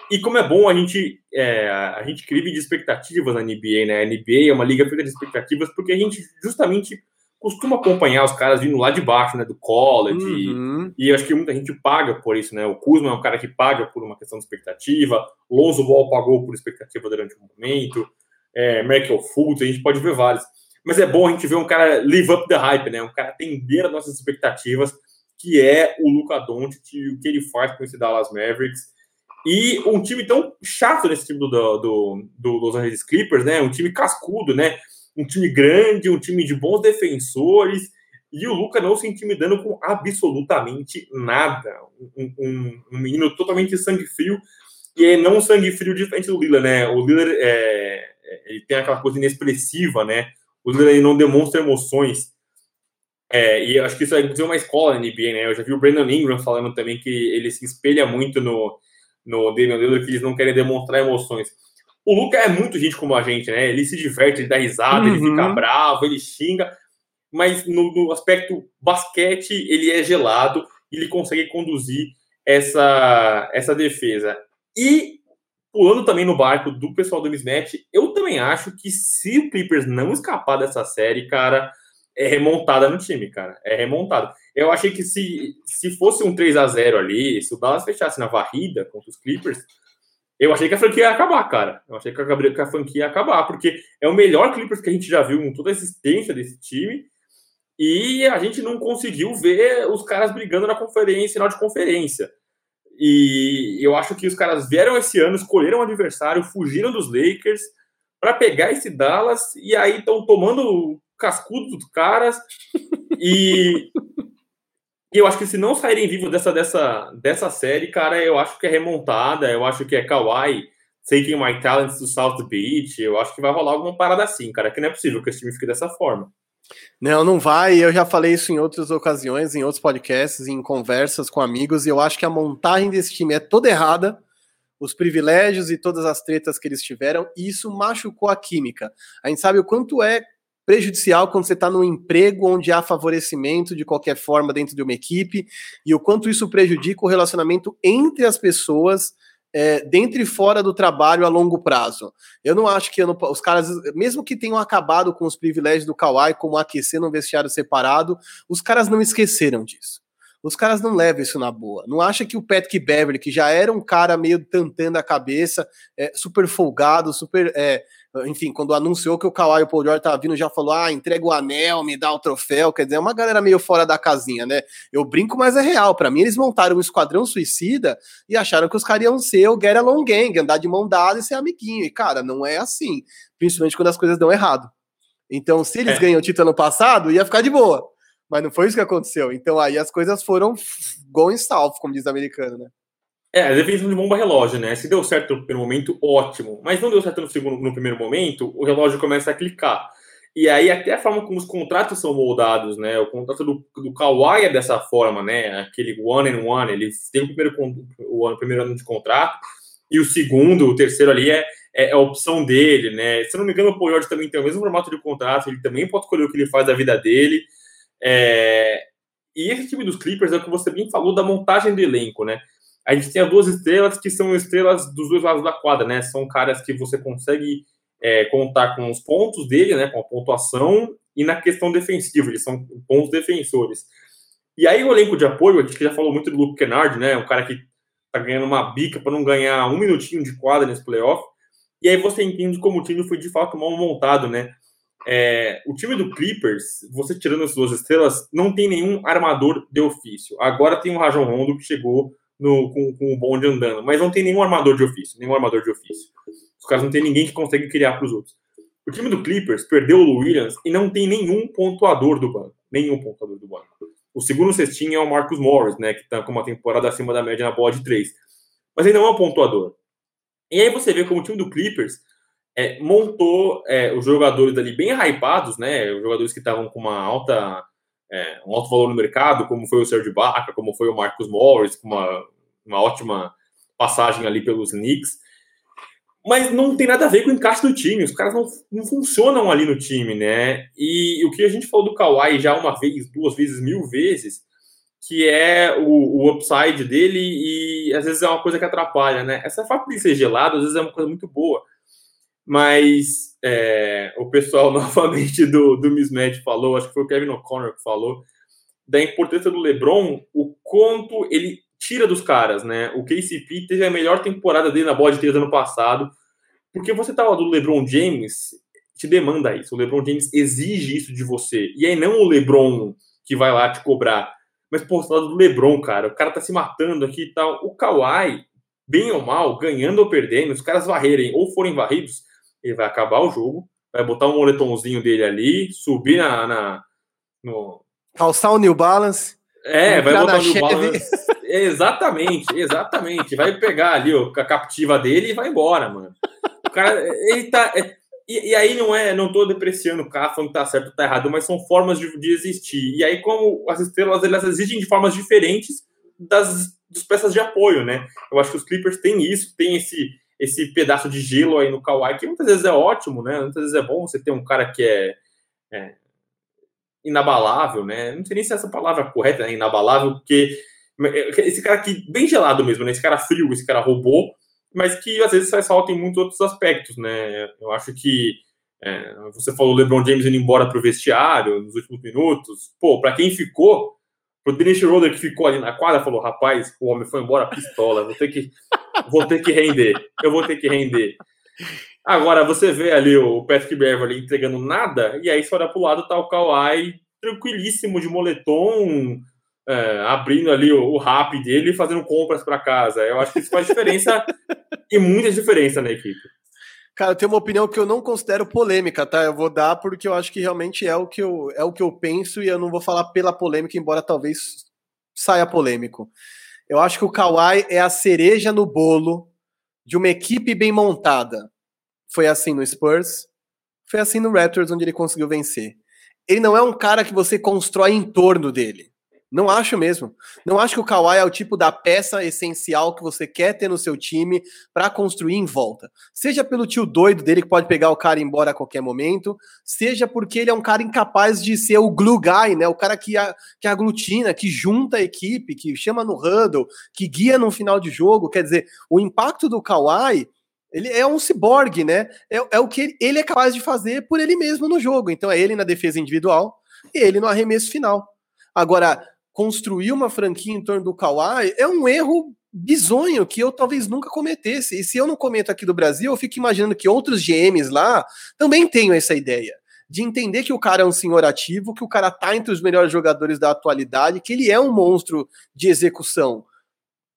E como é bom a gente é, a gente vive de expectativas na NBA, né? A NBA é uma liga feita de expectativas porque a gente justamente costuma acompanhar os caras vindo lá de baixo, né? Do college. Uhum. E, e acho que muita gente paga por isso, né? O Kuzma é um cara que paga por uma questão de expectativa. Lonzo Ball pagou por expectativa durante um momento. É, Michael Fultz, a gente pode ver vários. Mas é bom a gente ver um cara live up the hype, né? Um cara atender as nossas expectativas, que é o Luca Doncic e o que ele faz com esse Dallas Mavericks. E um time tão chato nesse time do, do, do Los Angeles Clippers, né? Um time cascudo, né? Um time grande, um time de bons defensores. E o Luca não se intimidando com absolutamente nada. Um, um, um menino totalmente sangue frio. E é não sangue frio diferente do Lillard, né? O Lillard é, ele tem aquela coisa inexpressiva, né? o Lillard não demonstra emoções. É, e acho que isso é inclusive uma escola na NBA, né? Eu já vi o Brandon Ingram falando também que ele se espelha muito no, no Damian Lillard, que eles não querem demonstrar emoções. O Luca é muito gente como a gente, né? Ele se diverte, ele dá risada, uhum. ele fica uhum. bravo, ele xinga, mas no, no, aspecto basquete ele é gelado e ele consegue conduzir essa, essa defesa. E pulando também no barco do pessoal do mismatch, eu também acho que se o Clippers não escapar dessa série, cara, é remontada no time, cara. É remontada. Eu achei que se, se fosse um 3 a 0 ali, se o Dallas fechasse na varrida contra os Clippers, eu achei que a franquia ia acabar, cara. Eu achei que a, franquia ia acabar, porque é o melhor Clippers que a gente já viu com toda a existência desse time. E a gente não conseguiu ver os caras brigando na conferência, final de conferência. E eu acho que os caras vieram esse ano, escolheram um adversário, fugiram dos Lakers para pegar esse Dallas e aí estão tomando o cascudo dos caras. E eu acho que se não saírem vivos dessa, dessa, dessa série, cara, eu acho que é remontada, eu acho que é Kawhi taking my talents to South Beach, eu acho que vai rolar alguma parada assim, cara, que não é possível que esse time fique dessa forma. Não, não vai. Eu já falei isso em outras ocasiões, em outros podcasts, em conversas com amigos, e eu acho que a montagem desse time é toda errada. Os privilégios e todas as tretas que eles tiveram, e isso machucou a química. A gente sabe o quanto é prejudicial quando você está num emprego onde há favorecimento de qualquer forma dentro de uma equipe, e o quanto isso prejudica o relacionamento entre as pessoas é, dentro e fora do trabalho a longo prazo. Eu não acho que não, os caras, mesmo que tenham acabado com os privilégios do Kawhi, como aquecer no vestiário separado, os caras não esqueceram disso. Os caras não levam isso na boa. Não acha que o Patrick Beverly, que já era um cara meio tantando a cabeça, é, super folgado, super é, enfim, quando anunciou que o Kawhi e o Paul George estavam vindo, já falou: ah, entrega o anel, me dá o troféu. Quer dizer, é uma galera meio fora da casinha, né? Eu brinco, mas é real. Para mim, eles montaram um esquadrão suicida e acharam que os caras iam ser o Get Along Gang, andar de mão dada e ser amiguinho. E, cara, não é assim. Principalmente quando as coisas dão errado. Então, se eles é. ganham o título ano passado, ia ficar de boa. Mas não foi isso que aconteceu. Então, aí as coisas foram going south, como diz o americano, né? É, a definição de bomba relógio, né? Se deu certo no primeiro momento, ótimo. Mas não deu certo no segundo, no primeiro momento, o relógio começa a clicar. E aí até a forma como os contratos são moldados, né? O contrato do, do Kawhi é dessa forma, né? Aquele one and one, ele tem o primeiro, o, o primeiro ano de contrato e o segundo, o terceiro ali é, é, é a opção dele, né? Se não me engano, o Paul também tem o mesmo formato de contrato, ele também pode escolher o que ele faz da vida dele. É... E esse time dos Clippers é o que você bem falou da montagem do elenco, né? A gente tem as duas estrelas que são estrelas dos dois lados da quadra, né? São caras que você consegue é, contar com os pontos dele, né? Com a pontuação e na questão defensiva, eles são bons defensores. E aí o elenco de apoio, a gente já falou muito do Luke Kennard, né? Um cara que tá ganhando uma bica para não ganhar um minutinho de quadra nesse playoff. E aí você entende como o time foi de fato mal montado, né? É, o time do Clippers, você tirando as duas estrelas, não tem nenhum armador de ofício. Agora tem o Rajon Rondo que chegou no, com, com o bonde andando, mas não tem nenhum armador de ofício, nenhum armador de ofício. Os caras não tem ninguém que consegue criar para os outros. O time do Clippers perdeu o Williams e não tem nenhum pontuador do banco. Nenhum pontuador do banco. O segundo cestinho é o Marcus Morris, né, que está com uma temporada acima da média na bola de três. Mas ele não é um pontuador. E aí você vê como o time do Clippers é, montou é, os jogadores ali bem hypados, né? Os jogadores que estavam com uma alta é, um alto valor no mercado, como foi o Serge Baca, como foi o Marcus Morris, com uma, uma ótima passagem ali pelos Knicks. Mas não tem nada a ver com o encaixe do time, os caras não, não funcionam ali no time, né? E o que a gente falou do Kawhi já uma vez, duas vezes, mil vezes, que é o, o upside dele e às vezes é uma coisa que atrapalha, né? Essa fato de ser gelado, às vezes é uma coisa muito boa, mas é, o pessoal novamente do, do Mismatch falou, acho que foi o Kevin O'Connor que falou, da importância do LeBron, o quanto ele tira dos caras, né? O KCP teve a melhor temporada dele na bola de três ano passado, porque você tava do LeBron James, te demanda isso, o LeBron James exige isso de você, e aí não o LeBron que vai lá te cobrar, mas por lado do LeBron, cara, o cara tá se matando aqui e tal, o Kawhi, bem ou mal, ganhando ou perdendo, os caras varrerem ou forem varridos, ele vai acabar o jogo, vai botar um moletomzinho dele ali, subir na. na no... Calçar o New Balance. É, vai botar o New Balance. exatamente, exatamente. Vai pegar ali ó, a captiva dele e vai embora, mano. O cara, ele tá. É, e, e, aí não é, não tô depreciando o cara falando que tá certo ou tá errado, mas são formas de, de existir. E aí, como as estrelas elas existem de formas diferentes das, das peças de apoio, né? Eu acho que os Clippers têm isso, tem esse esse pedaço de gelo aí no Kawhi, que muitas vezes é ótimo, né? Muitas vezes é bom você ter um cara que é, é inabalável, né? Não sei nem se é essa palavra correta, né? Inabalável, porque esse cara aqui, bem gelado mesmo, né? Esse cara frio, esse cara robô, mas que às vezes faz falta em muitos outros aspectos, né? Eu acho que é, você falou LeBron James indo embora para o vestiário nos últimos minutos. Pô, para quem ficou, o Dennis Schroeder que ficou ali na quadra falou: rapaz, o homem foi embora pistola, vou ter que vou ter que render, eu vou ter que render. Agora, você vê ali o Patrick Beverly entregando nada, e aí você olha pro lado, tá o Kawhi tranquilíssimo de moletom, é, abrindo ali o, o rap dele e fazendo compras para casa. Eu acho que isso faz diferença e muita diferença na equipe. Cara, eu tenho uma opinião que eu não considero polêmica, tá? Eu vou dar porque eu acho que realmente é o que eu, é o que eu penso e eu não vou falar pela polêmica, embora talvez saia polêmico. Eu acho que o Kawhi é a cereja no bolo de uma equipe bem montada. Foi assim no Spurs, foi assim no Raptors, onde ele conseguiu vencer. Ele não é um cara que você constrói em torno dele. Não acho mesmo. Não acho que o Kawhi é o tipo da peça essencial que você quer ter no seu time para construir em volta. Seja pelo tio doido dele que pode pegar o cara embora a qualquer momento, seja porque ele é um cara incapaz de ser o glue guy, né? O cara que, a, que aglutina, que junta a equipe, que chama no huddle, que guia no final de jogo. Quer dizer, o impacto do Kawhi ele é um ciborgue, né? É, é o que ele é capaz de fazer por ele mesmo no jogo. Então é ele na defesa individual e ele no arremesso final. Agora, construir uma franquia em torno do Kawhi é um erro bizonho que eu talvez nunca cometesse. E se eu não cometo aqui do Brasil, eu fico imaginando que outros GMs lá também tenham essa ideia. De entender que o cara é um senhor ativo, que o cara tá entre os melhores jogadores da atualidade, que ele é um monstro de execução.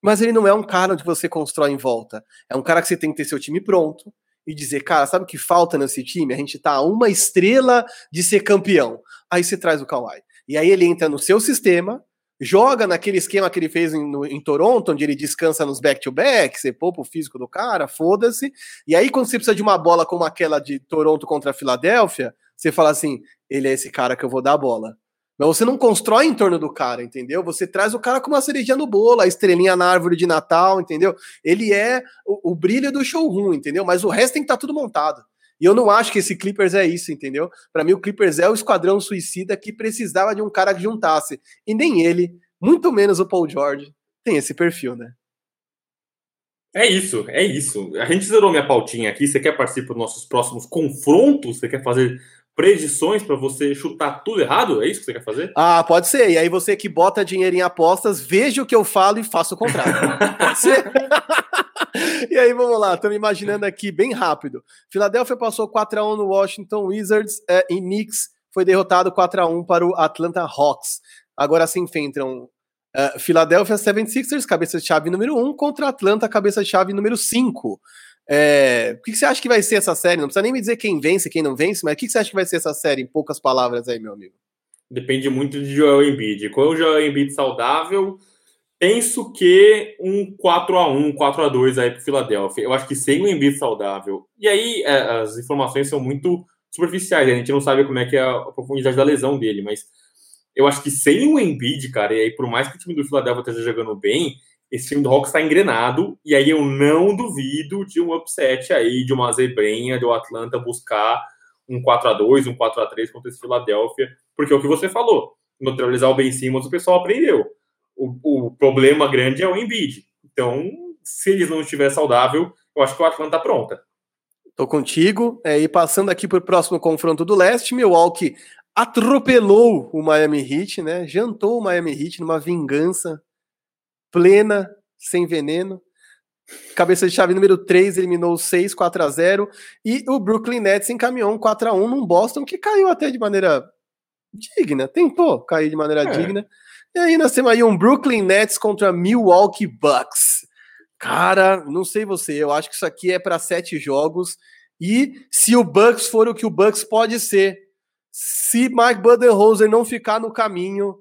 Mas ele não é um cara onde você constrói em volta. É um cara que você tem que ter seu time pronto e dizer, cara, sabe o que falta nesse time? A gente tá a uma estrela de ser campeão. Aí você traz o Kawhi. E aí ele entra no seu sistema, joga naquele esquema que ele fez em, no, em Toronto, onde ele descansa nos back-to-back, você poupa o físico do cara, foda-se. E aí, quando você precisa de uma bola como aquela de Toronto contra a Filadélfia, você fala assim: ele é esse cara que eu vou dar a bola. Mas você não constrói em torno do cara, entendeu? Você traz o cara com uma cerejinha no bolo, a estrelinha na árvore de Natal, entendeu? Ele é o, o brilho do showroom, entendeu? Mas o resto tem que estar tá tudo montado. E eu não acho que esse Clippers é isso, entendeu? Para mim, o Clippers é o esquadrão suicida que precisava de um cara que juntasse. E nem ele, muito menos o Paul George, tem esse perfil, né? É isso, é isso. A gente zerou minha pautinha aqui. Você quer participar dos nossos próximos confrontos? Você quer fazer predições para você chutar tudo errado? É isso que você quer fazer? Ah, pode ser. E aí você que bota dinheiro em apostas, veja o que eu falo e faça o contrário. pode ser? e aí, vamos lá, estamos imaginando aqui bem rápido. Filadélfia passou 4x1 no Washington Wizards é, e Knicks foi derrotado 4x1 para o Atlanta Hawks. Agora se enfrentam uh, Philadelphia 76ers, cabeça de chave número 1, contra Atlanta, cabeça de chave número 5. É, o que, você acha que vai ser essa série? Não precisa nem me dizer quem vence, quem não vence, mas o que, você acha que vai ser essa série, em poucas palavras aí, meu amigo? Depende muito de Joel Embiid. Com o Joel Embiid saudável, Penso que um 4 a 1 4 a 2 aí para o Philadelphia. Eu acho que sem o Embiid saudável. E aí é, as informações são muito superficiais. A gente não sabe como é que é a profundidade da lesão dele, mas eu acho que sem o Embiid, cara, e aí por mais que o time do Philadelphia esteja jogando bem, esse time do Hawks está engrenado. E aí eu não duvido de um upset aí, de uma zebrinha do Atlanta buscar um 4 a 2 um 4 a 3 contra esse Philadelphia. Porque é o que você falou, neutralizar o Ben Simmons, o pessoal aprendeu o, o problema grande é o Embiid. Então, se eles não estiver saudável, eu acho que o Atlanta tá pronta. Tô contigo. É, e passando aqui para o próximo confronto do leste, Milwaukee atropelou o Miami Heat, né? Jantou o Miami Heat numa vingança plena, sem veneno. Cabeça de chave número 3 eliminou 6, 4 a 0 e o Brooklyn Nets encaminhou um 4 a 1 num Boston que caiu até de maneira digna, tentou cair de maneira é. digna. E aí nós temos aí um Brooklyn Nets contra Milwaukee Bucks. Cara, não sei você, eu acho que isso aqui é para sete jogos. E se o Bucks for o que o Bucks pode ser, se Mike Budenholzer não ficar no caminho,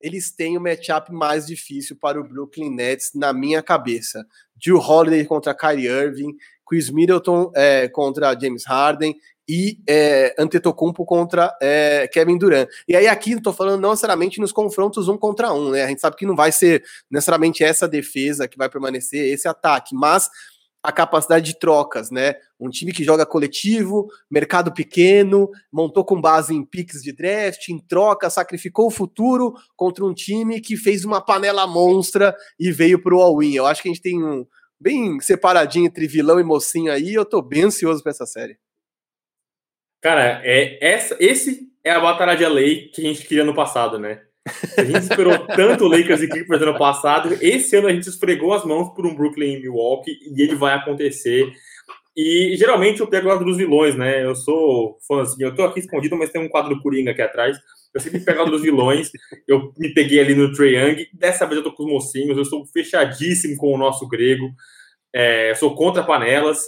eles têm o matchup mais difícil para o Brooklyn Nets na minha cabeça. Drew Holiday contra Kyrie Irving, Chris Middleton é, contra James Harden e é, Antetokounmpo contra é, Kevin Durant. E aí aqui estou falando não necessariamente nos confrontos um contra um, né? A gente sabe que não vai ser necessariamente essa defesa que vai permanecer, esse ataque, mas a capacidade de trocas, né? Um time que joga coletivo, mercado pequeno, montou com base em picks de draft, em troca, sacrificou o futuro contra um time que fez uma panela monstra e veio para o all-in. Eu acho que a gente tem um bem separadinho entre vilão e mocinho aí, eu tô bem ansioso para essa série. Cara, é essa, esse é a batalha de LA que a gente queria no passado, né? A gente esperou tanto Lakers e Clippers no passado. Esse ano a gente esfregou as mãos por um Brooklyn e Milwaukee e ele vai acontecer. E geralmente eu pego o lado dos vilões, né? Eu sou fãzinho, eu tô aqui escondido, mas tem um quadro do Coringa aqui atrás. Eu sempre pego o lado dos vilões. Eu me peguei ali no Trae Young. Dessa vez eu tô com os mocinhos. Eu sou fechadíssimo com o nosso grego. É, sou contra panelas.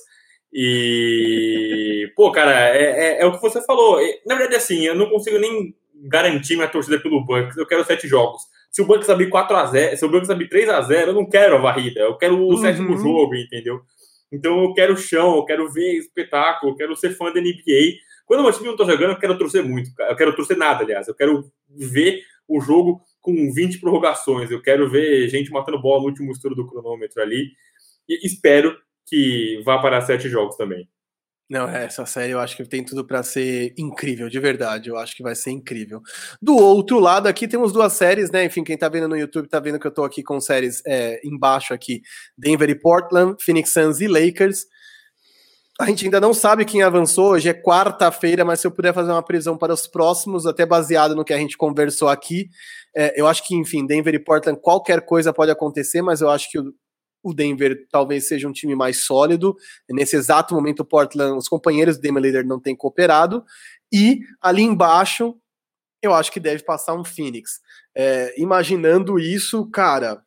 E, pô, cara, é, é, é, o que você falou. Na verdade, assim, eu não consigo nem garantir minha torcida pelo Bucks. Eu quero sete jogos. Se o Bucks abrir 4x0, se o Bucks abrir 3x0, eu não quero a varrida, eu quero o uhum. sétimo jogo, entendeu? Então eu quero chão, eu quero ver espetáculo, eu quero ser fã da NBA. Quando o meu time não tá jogando, eu quero torcer muito. Eu quero torcer nada, aliás. Eu quero ver o jogo com 20 prorrogações. Eu quero ver gente matando bola no último estouro do cronômetro ali. E espero que vá para sete jogos também. Não, é, essa série eu acho que tem tudo para ser incrível, de verdade. Eu acho que vai ser incrível. Do outro lado, aqui temos duas séries, né? Enfim, quem tá vendo no YouTube tá vendo que eu tô aqui com séries é, embaixo aqui: Denver e Portland, Phoenix Suns e Lakers. A gente ainda não sabe quem avançou, hoje é quarta-feira, mas se eu puder fazer uma previsão para os próximos, até baseado no que a gente conversou aqui, é, eu acho que, enfim, Denver e Portland, qualquer coisa pode acontecer, mas eu acho que o, o Denver talvez seja um time mais sólido. Nesse exato momento, o Portland, os companheiros do Damian Lillard não têm cooperado. E ali embaixo, eu acho que deve passar um Phoenix. É, imaginando isso, cara.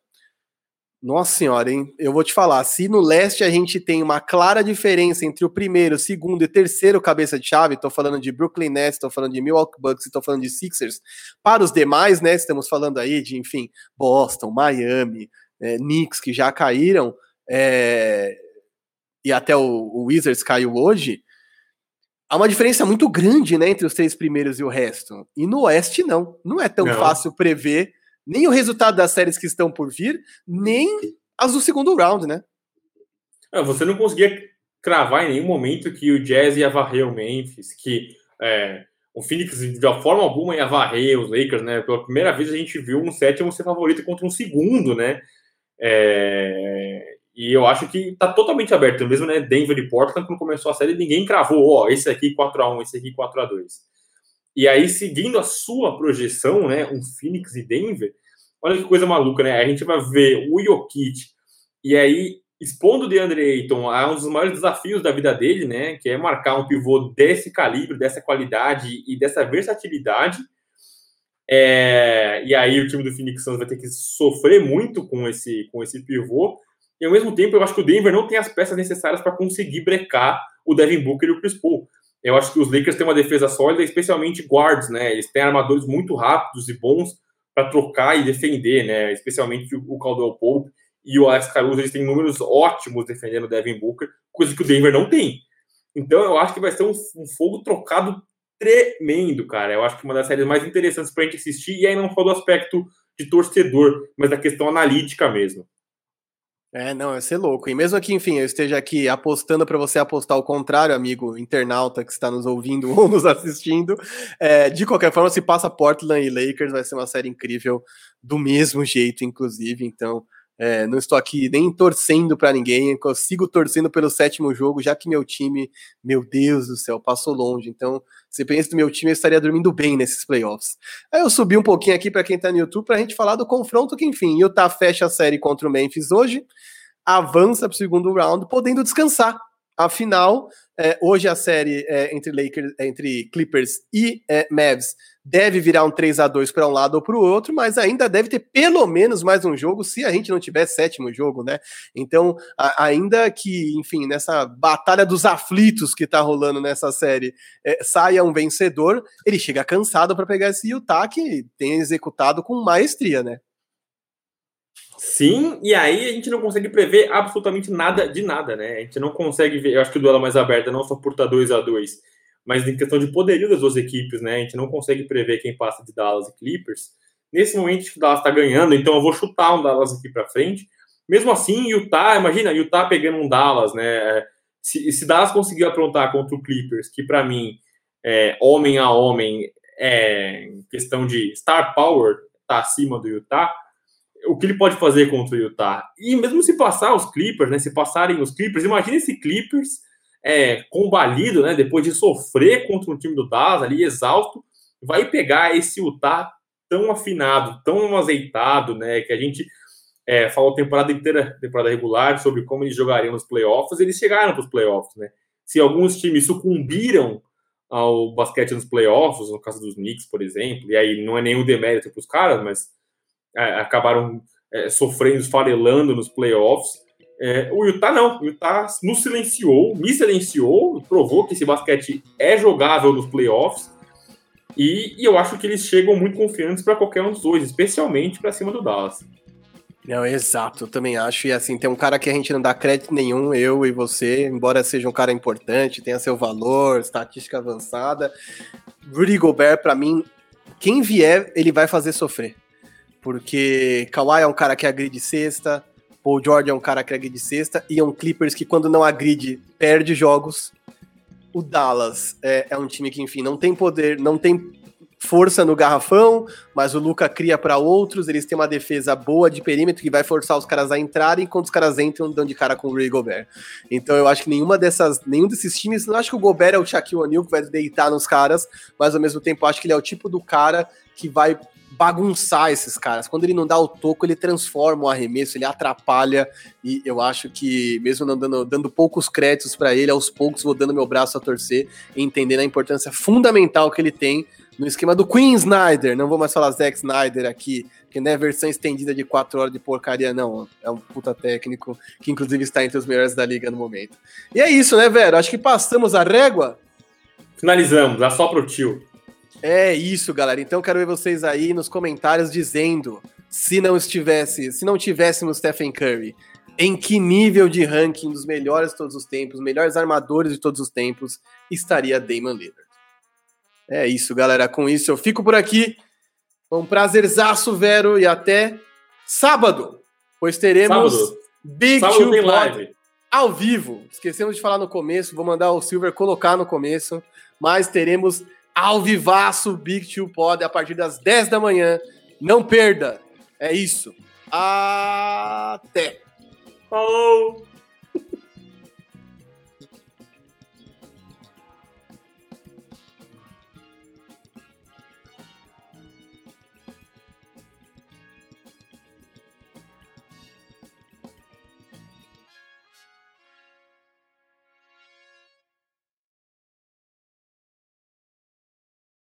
Nossa senhora, hein? Eu vou te falar, se no leste a gente tem uma clara diferença entre o primeiro, segundo e terceiro cabeça de chave, tô falando de Brooklyn Nets, tô falando de Milwaukee Bucks, tô falando de Sixers, para os demais, né, estamos falando aí de, enfim, Boston, Miami, é, Knicks que já caíram, é, e até o, o, Wizards caiu hoje, há uma diferença muito grande né, entre os três primeiros e o resto. E no Oeste, não. Não é tão não. fácil prever nem o resultado das séries que estão por vir, nem as do segundo round, né? É, você não conseguia cravar em nenhum momento que o Jazz ia varrer o Memphis, que é, o Phoenix de forma alguma ia varrer os Lakers, né? Pela primeira vez a gente viu um sétimo ser favorito contra um segundo, né? É, e eu acho que está totalmente aberto. Mesmo né, Denver e Portland, quando começou a série, ninguém cravou, ó, esse aqui 4x1, esse aqui 4x2. E aí, seguindo a sua projeção, né, um Phoenix e Denver, olha que coisa maluca, né? A gente vai ver o Jokic, e aí, expondo o DeAndre Ayton a um dos maiores desafios da vida dele, né, que é marcar um pivô desse calibre, dessa qualidade e dessa versatilidade, é, e aí o time do Phoenix Suns vai ter que sofrer muito com esse, com esse pivô. E ao mesmo tempo, eu acho que o Denver não tem as peças necessárias para conseguir brecar o Devin Booker e o Chris Paul. Eu acho que os Lakers têm uma defesa sólida, especialmente guards, né? Eles têm armadores muito rápidos e bons para trocar e defender, né? Especialmente o Caldwell Pope e o Alex Caruso, eles têm números ótimos defendendo o Devin Booker, coisa que o Denver não tem. Então eu acho que vai ser um, um fogo trocado tremendo, cara. Eu acho que uma das séries mais interessantes para a gente assistir, e aí não só do aspecto de torcedor, mas da questão analítica mesmo. É, não, vai ser louco. E mesmo que, enfim, eu esteja aqui apostando para você apostar o contrário, amigo internauta que está nos ouvindo ou nos assistindo, é, de qualquer forma, se passa Portland e Lakers, vai ser uma série incrível do mesmo jeito, inclusive. Então, é, não estou aqui nem torcendo para ninguém, eu sigo torcendo pelo sétimo jogo, já que meu time, meu Deus do céu, passou longe. Então, se pensa do meu time, eu estaria dormindo bem nesses playoffs. Aí eu subi um pouquinho aqui para quem está no YouTube para a gente falar do confronto que, enfim, Utah fecha a série contra o Memphis hoje, avança para o segundo round, podendo descansar. Afinal, é, hoje a série é, entre Lakers, entre Clippers e é, Mavs deve virar um 3 a 2 para um lado ou para o outro, mas ainda deve ter pelo menos mais um jogo se a gente não tiver sétimo jogo, né? Então, a, ainda que, enfim, nessa batalha dos aflitos que está rolando nessa série, é, saia um vencedor, ele chega cansado para pegar esse Utah que tem executado com maestria, né? Sim, e aí a gente não consegue prever absolutamente nada de nada, né? A gente não consegue ver, eu acho que o duelo mais aberto não só por estar 2 a 2 mas em questão de poderio das duas equipes, né? A gente não consegue prever quem passa de Dallas e Clippers. Nesse momento, o Dallas está ganhando, então eu vou chutar um Dallas aqui para frente. Mesmo assim, Utah, imagina, Utah pegando um Dallas, né? Se, se Dallas conseguir aprontar contra o Clippers, que para mim, é, homem a homem, é questão de star power, tá acima do Utah, o que ele pode fazer contra o Utah? E mesmo se passar os Clippers, né? Se passarem os Clippers, imagine esse Clippers é, combalido, né, depois de sofrer contra um time do Dallas ali, exausto, vai pegar esse Utah tão afinado, tão azeitado, né, que a gente é, falou a temporada inteira, temporada regular, sobre como eles jogariam nos playoffs, eles chegaram para os playoffs, né. Se alguns times sucumbiram ao basquete nos playoffs, no caso dos Knicks, por exemplo, e aí não é nenhum demérito para os caras, mas é, acabaram é, sofrendo, esfarelando nos playoffs, é, o Utah não, o Utah nos silenciou, me silenciou, provou que esse basquete é jogável nos playoffs. E, e eu acho que eles chegam muito confiantes para qualquer um dos dois, especialmente para cima do Dallas. Não, exato, eu também acho. E assim, tem um cara que a gente não dá crédito nenhum, eu e você, embora seja um cara importante, tenha seu valor, estatística avançada. Rudy Gobert, para mim, quem vier, ele vai fazer sofrer. Porque Kawhi é um cara que agride cesta, Paul George é um cara que agride cesta, e é um Clippers que quando não agride, perde jogos. O Dallas é, é um time que, enfim, não tem poder, não tem força no garrafão, mas o Luca cria para outros. Eles têm uma defesa boa de perímetro que vai forçar os caras a entrarem, enquanto os caras entram dando de cara com o Rudy Gobert. Então eu acho que nenhuma dessas, nenhum desses times, não acho que o Gobert é o Shaquille O'Neal que vai deitar nos caras, mas ao mesmo tempo acho que ele é o tipo do cara que vai bagunçar esses caras. Quando ele não dá o toco, ele transforma o arremesso, ele atrapalha. E eu acho que, mesmo não dando, dando poucos créditos para ele, aos poucos vou dando meu braço a torcer entendendo a importância fundamental que ele tem no esquema do Queen Snyder. Não vou mais falar Zack Snyder aqui, que não é versão estendida de 4 horas de porcaria, não. É um puta técnico que, inclusive, está entre os melhores da liga no momento. E é isso, né, Vero? Acho que passamos a régua. Finalizamos, a só pro tio. É isso, galera. Então quero ver vocês aí nos comentários dizendo se não estivesse, se não tivéssemos Stephen Curry, em que nível de ranking dos melhores de todos os tempos, melhores armadores de todos os tempos, estaria Damon Lillard. É isso, galera. Com isso eu fico por aqui. Foi um prazerzaço, Vero, e até sábado, pois teremos sábado. Big sábado Two Live ao vivo. Esquecemos de falar no começo, vou mandar o Silver colocar no começo, mas teremos ao vivaço Big Two Pod a partir das 10 da manhã. Não perda. É isso. Até. Falou!